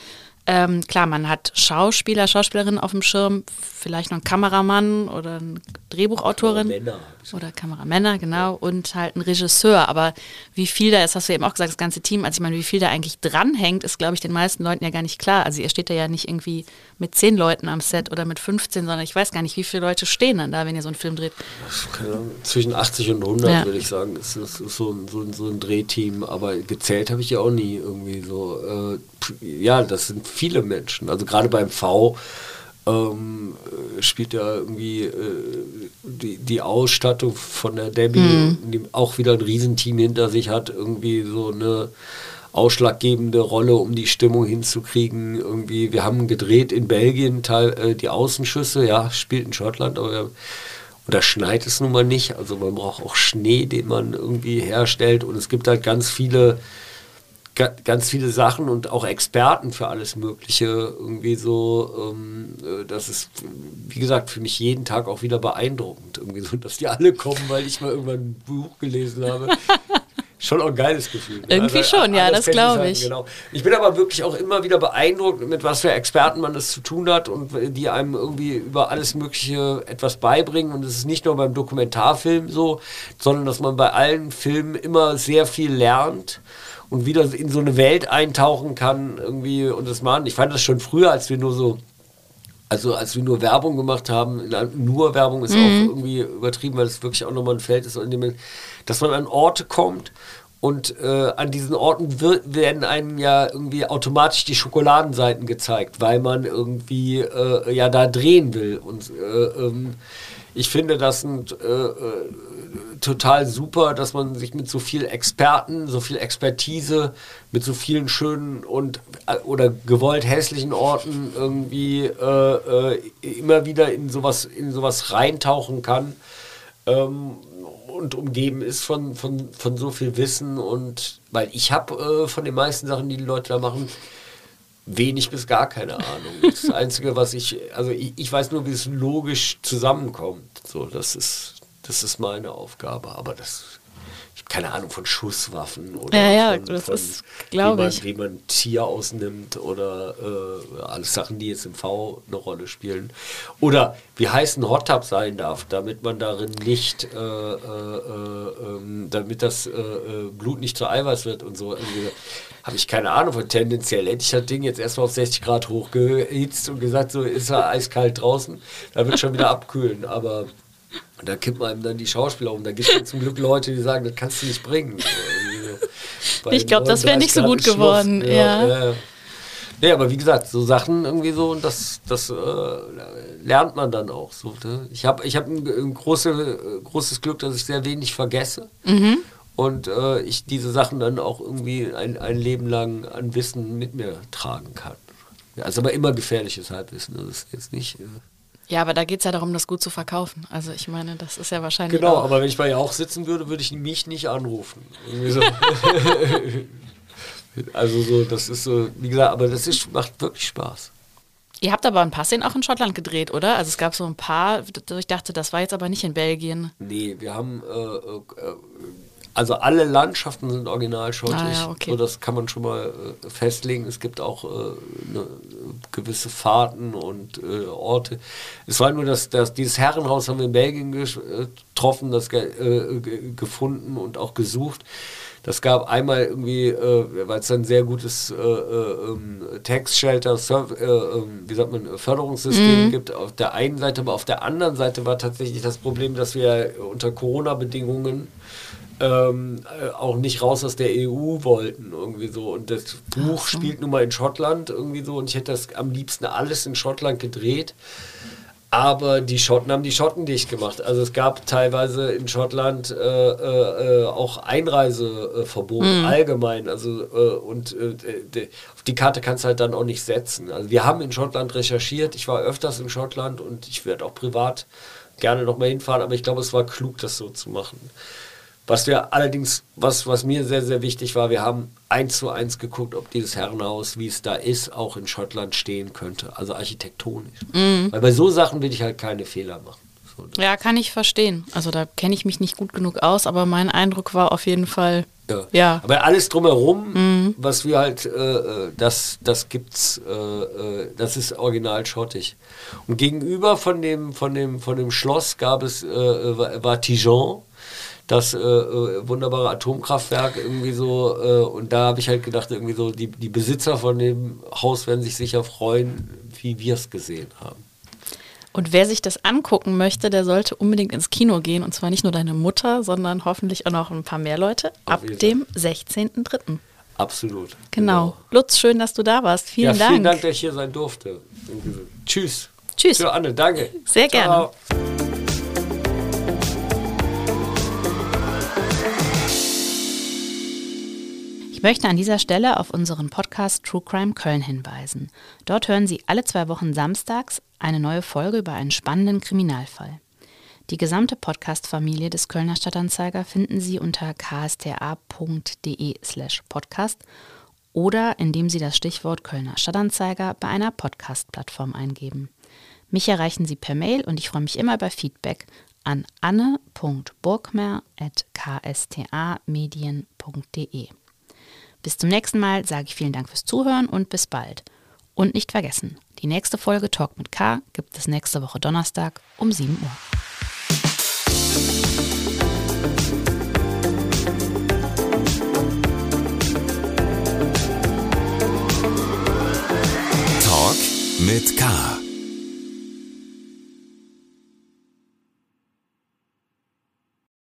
ähm, klar, man hat Schauspieler, Schauspielerinnen auf dem Schirm, vielleicht noch einen Kameramann oder eine Drehbuchautorin. Männer. Oder Kameramänner, genau. Und halt ein Regisseur. Aber wie viel da ist, hast du eben auch gesagt, das ganze Team, also ich meine, wie viel da eigentlich dranhängt, ist, glaube ich, den meisten Leuten ja gar nicht klar. Also ihr steht da ja nicht irgendwie mit zehn Leuten am Set oder mit 15, sondern ich weiß gar nicht, wie viele Leute stehen dann da, wenn ihr so einen Film dreht. Zwischen 80 und 100, ja. würde ich sagen. Das ist, so, ein, so, ein, so ein Drehteam. Aber gezählt habe ich ja auch nie irgendwie so. Äh, ja, das sind viele Menschen. Also gerade beim V ähm, spielt ja irgendwie äh, die, die Ausstattung von der Debbie, mhm. die auch wieder ein Riesenteam hinter sich hat, irgendwie so eine ausschlaggebende Rolle, um die Stimmung hinzukriegen. Irgendwie, wir haben gedreht in Belgien Teil, äh, die Außenschüsse, ja, spielt in Schottland, aber wir, und da schneit es nun mal nicht. Also man braucht auch Schnee, den man irgendwie herstellt. Und es gibt halt ganz viele ganz viele Sachen und auch Experten für alles Mögliche irgendwie so. Ähm, äh, das ist, wie gesagt, für mich jeden Tag auch wieder beeindruckend, irgendwie so, dass die alle kommen, weil ich mal irgendwann ein Buch gelesen habe. schon auch ein geiles Gefühl. Ne? Irgendwie also, schon, ja, das glaube ich. Genau. Ich bin aber wirklich auch immer wieder beeindruckt, mit was für Experten man das zu tun hat und die einem irgendwie über alles Mögliche etwas beibringen. Und es ist nicht nur beim Dokumentarfilm so, sondern dass man bei allen Filmen immer sehr viel lernt und wieder in so eine Welt eintauchen kann irgendwie und das machen. Ich fand das schon früher, als wir nur so also als wir nur Werbung gemacht haben, nur Werbung ist mhm. auch irgendwie übertrieben, weil es wirklich auch nochmal ein Feld ist, dem, dass man an Orte kommt und äh, an diesen Orten werden einem ja irgendwie automatisch die Schokoladenseiten gezeigt, weil man irgendwie äh, ja da drehen will. Und äh, ähm, ich finde das ein, äh, äh, total super, dass man sich mit so viel Experten, so viel Expertise, mit so vielen schönen und äh, oder gewollt hässlichen Orten irgendwie äh, äh, immer wieder in sowas, in sowas reintauchen kann. Ähm, und umgeben ist von, von, von so viel Wissen und weil ich habe äh, von den meisten Sachen, die die Leute da machen, wenig bis gar keine Ahnung. Das Einzige, was ich, also ich, ich weiß nur, wie es logisch zusammenkommt. So, das ist das ist meine Aufgabe. Aber das, keine Ahnung von Schusswaffen oder ja, ja, von, von, ist, glaube ich. Wie man Tier ausnimmt oder äh, alles Sachen, die jetzt im V eine Rolle spielen. Oder wie heiß ein Hot Tub sein darf, damit man darin nicht, äh, äh, äh ähm, damit das äh, äh, Blut nicht zu Eiweiß wird und so. Habe ich keine Ahnung von. Tendenziell hätte ich das Ding jetzt erstmal auf 60 Grad hochgehitzt und gesagt, so ist er eiskalt draußen, da wird schon wieder abkühlen. Aber und da kippt man dann die Schauspieler um. Da gibt es zum Glück Leute, die sagen, das kannst du nicht bringen. ich glaube, das wäre nicht so gut geworden. Ja, ja. Nee, aber wie gesagt, so Sachen irgendwie so und das, das äh, lernt man dann auch so. Ne? Ich habe ich hab ein, ein große, großes Glück, dass ich sehr wenig vergesse mhm. und äh, ich diese Sachen dann auch irgendwie ein, ein Leben lang an Wissen mit mir tragen kann. Ja, also aber immer gefährliches Halbwissen. Das ist jetzt nicht. Äh, ja, aber da geht es ja darum, das gut zu verkaufen. Also ich meine, das ist ja wahrscheinlich. Genau, aber wenn ich bei ihr auch sitzen würde, würde ich mich nicht anrufen. So. also so, das ist so, wie gesagt, aber das ist, macht wirklich Spaß. Ihr habt aber ein paar Szenen auch in Schottland gedreht, oder? Also es gab so ein paar, ich dachte, das war jetzt aber nicht in Belgien. Nee, wir haben äh, äh, also alle Landschaften sind original schottisch. Ah, ja, okay. so, das kann man schon mal äh, festlegen. Es gibt auch äh, ne, gewisse Fahrten und äh, Orte. Es war nur, dass, dass dieses Herrenhaus haben wir in Belgien getroffen, das äh, gefunden und auch gesucht. Das gab einmal irgendwie, äh, weil es ein sehr gutes äh, ähm, Tax-Shelter, ähm, wie sagt man, Förderungssystem mhm. gibt, auf der einen Seite, aber auf der anderen Seite war tatsächlich das Problem, dass wir unter Corona-Bedingungen ähm, äh, auch nicht raus aus der EU wollten, irgendwie so. Und das Buch so. spielt nun mal in Schottland irgendwie so und ich hätte das am liebsten alles in Schottland gedreht. Aber die Schotten haben die Schotten dicht gemacht. Also es gab teilweise in Schottland äh, äh, äh auch Einreiseverbot mhm. allgemein. Also äh, und äh, auf die Karte kannst du halt dann auch nicht setzen. Also wir haben in Schottland recherchiert. Ich war öfters in Schottland und ich werde auch privat gerne noch mal hinfahren. Aber ich glaube, es war klug, das so zu machen. Was wir allerdings, was, was mir sehr, sehr wichtig war, wir haben eins zu eins geguckt, ob dieses Herrenhaus, wie es da ist, auch in Schottland stehen könnte. Also architektonisch. Mhm. Weil bei so Sachen will ich halt keine Fehler machen. So, ja, kann ich verstehen. Also da kenne ich mich nicht gut genug aus, aber mein Eindruck war auf jeden Fall. Ja. ja. Aber alles drumherum, mhm. was wir halt, äh, äh das, das gibt's, äh, äh, das ist original schottig. Und gegenüber von dem, von dem, von dem Schloss gab es, äh, äh war Tijon das äh, äh, wunderbare Atomkraftwerk irgendwie so. Äh, und da habe ich halt gedacht, irgendwie so, die, die Besitzer von dem Haus werden sich sicher freuen, wie wir es gesehen haben. Und wer sich das angucken möchte, der sollte unbedingt ins Kino gehen. Und zwar nicht nur deine Mutter, sondern hoffentlich auch noch ein paar mehr Leute ab dem 16.03. Absolut. Genau. genau. Lutz, schön, dass du da warst. Vielen ja, Dank. Vielen Dank, dass ich hier sein durfte. Tschüss. Tschüss. Ja, Anne, danke. Sehr Ciao. gerne. Möchte an dieser Stelle auf unseren Podcast True Crime Köln hinweisen. Dort hören Sie alle zwei Wochen samstags eine neue Folge über einen spannenden Kriminalfall. Die gesamte Podcast-Familie des Kölner Stadtanzeiger finden Sie unter ksta.de slash podcast oder indem Sie das Stichwort Kölner Stadtanzeiger bei einer Podcast-Plattform eingeben. Mich erreichen Sie per Mail und ich freue mich immer über Feedback an anne.burgmer.ksta-medien.de. Bis zum nächsten Mal sage ich vielen Dank fürs Zuhören und bis bald. Und nicht vergessen, die nächste Folge Talk mit K gibt es nächste Woche Donnerstag um 7 Uhr. Talk mit K.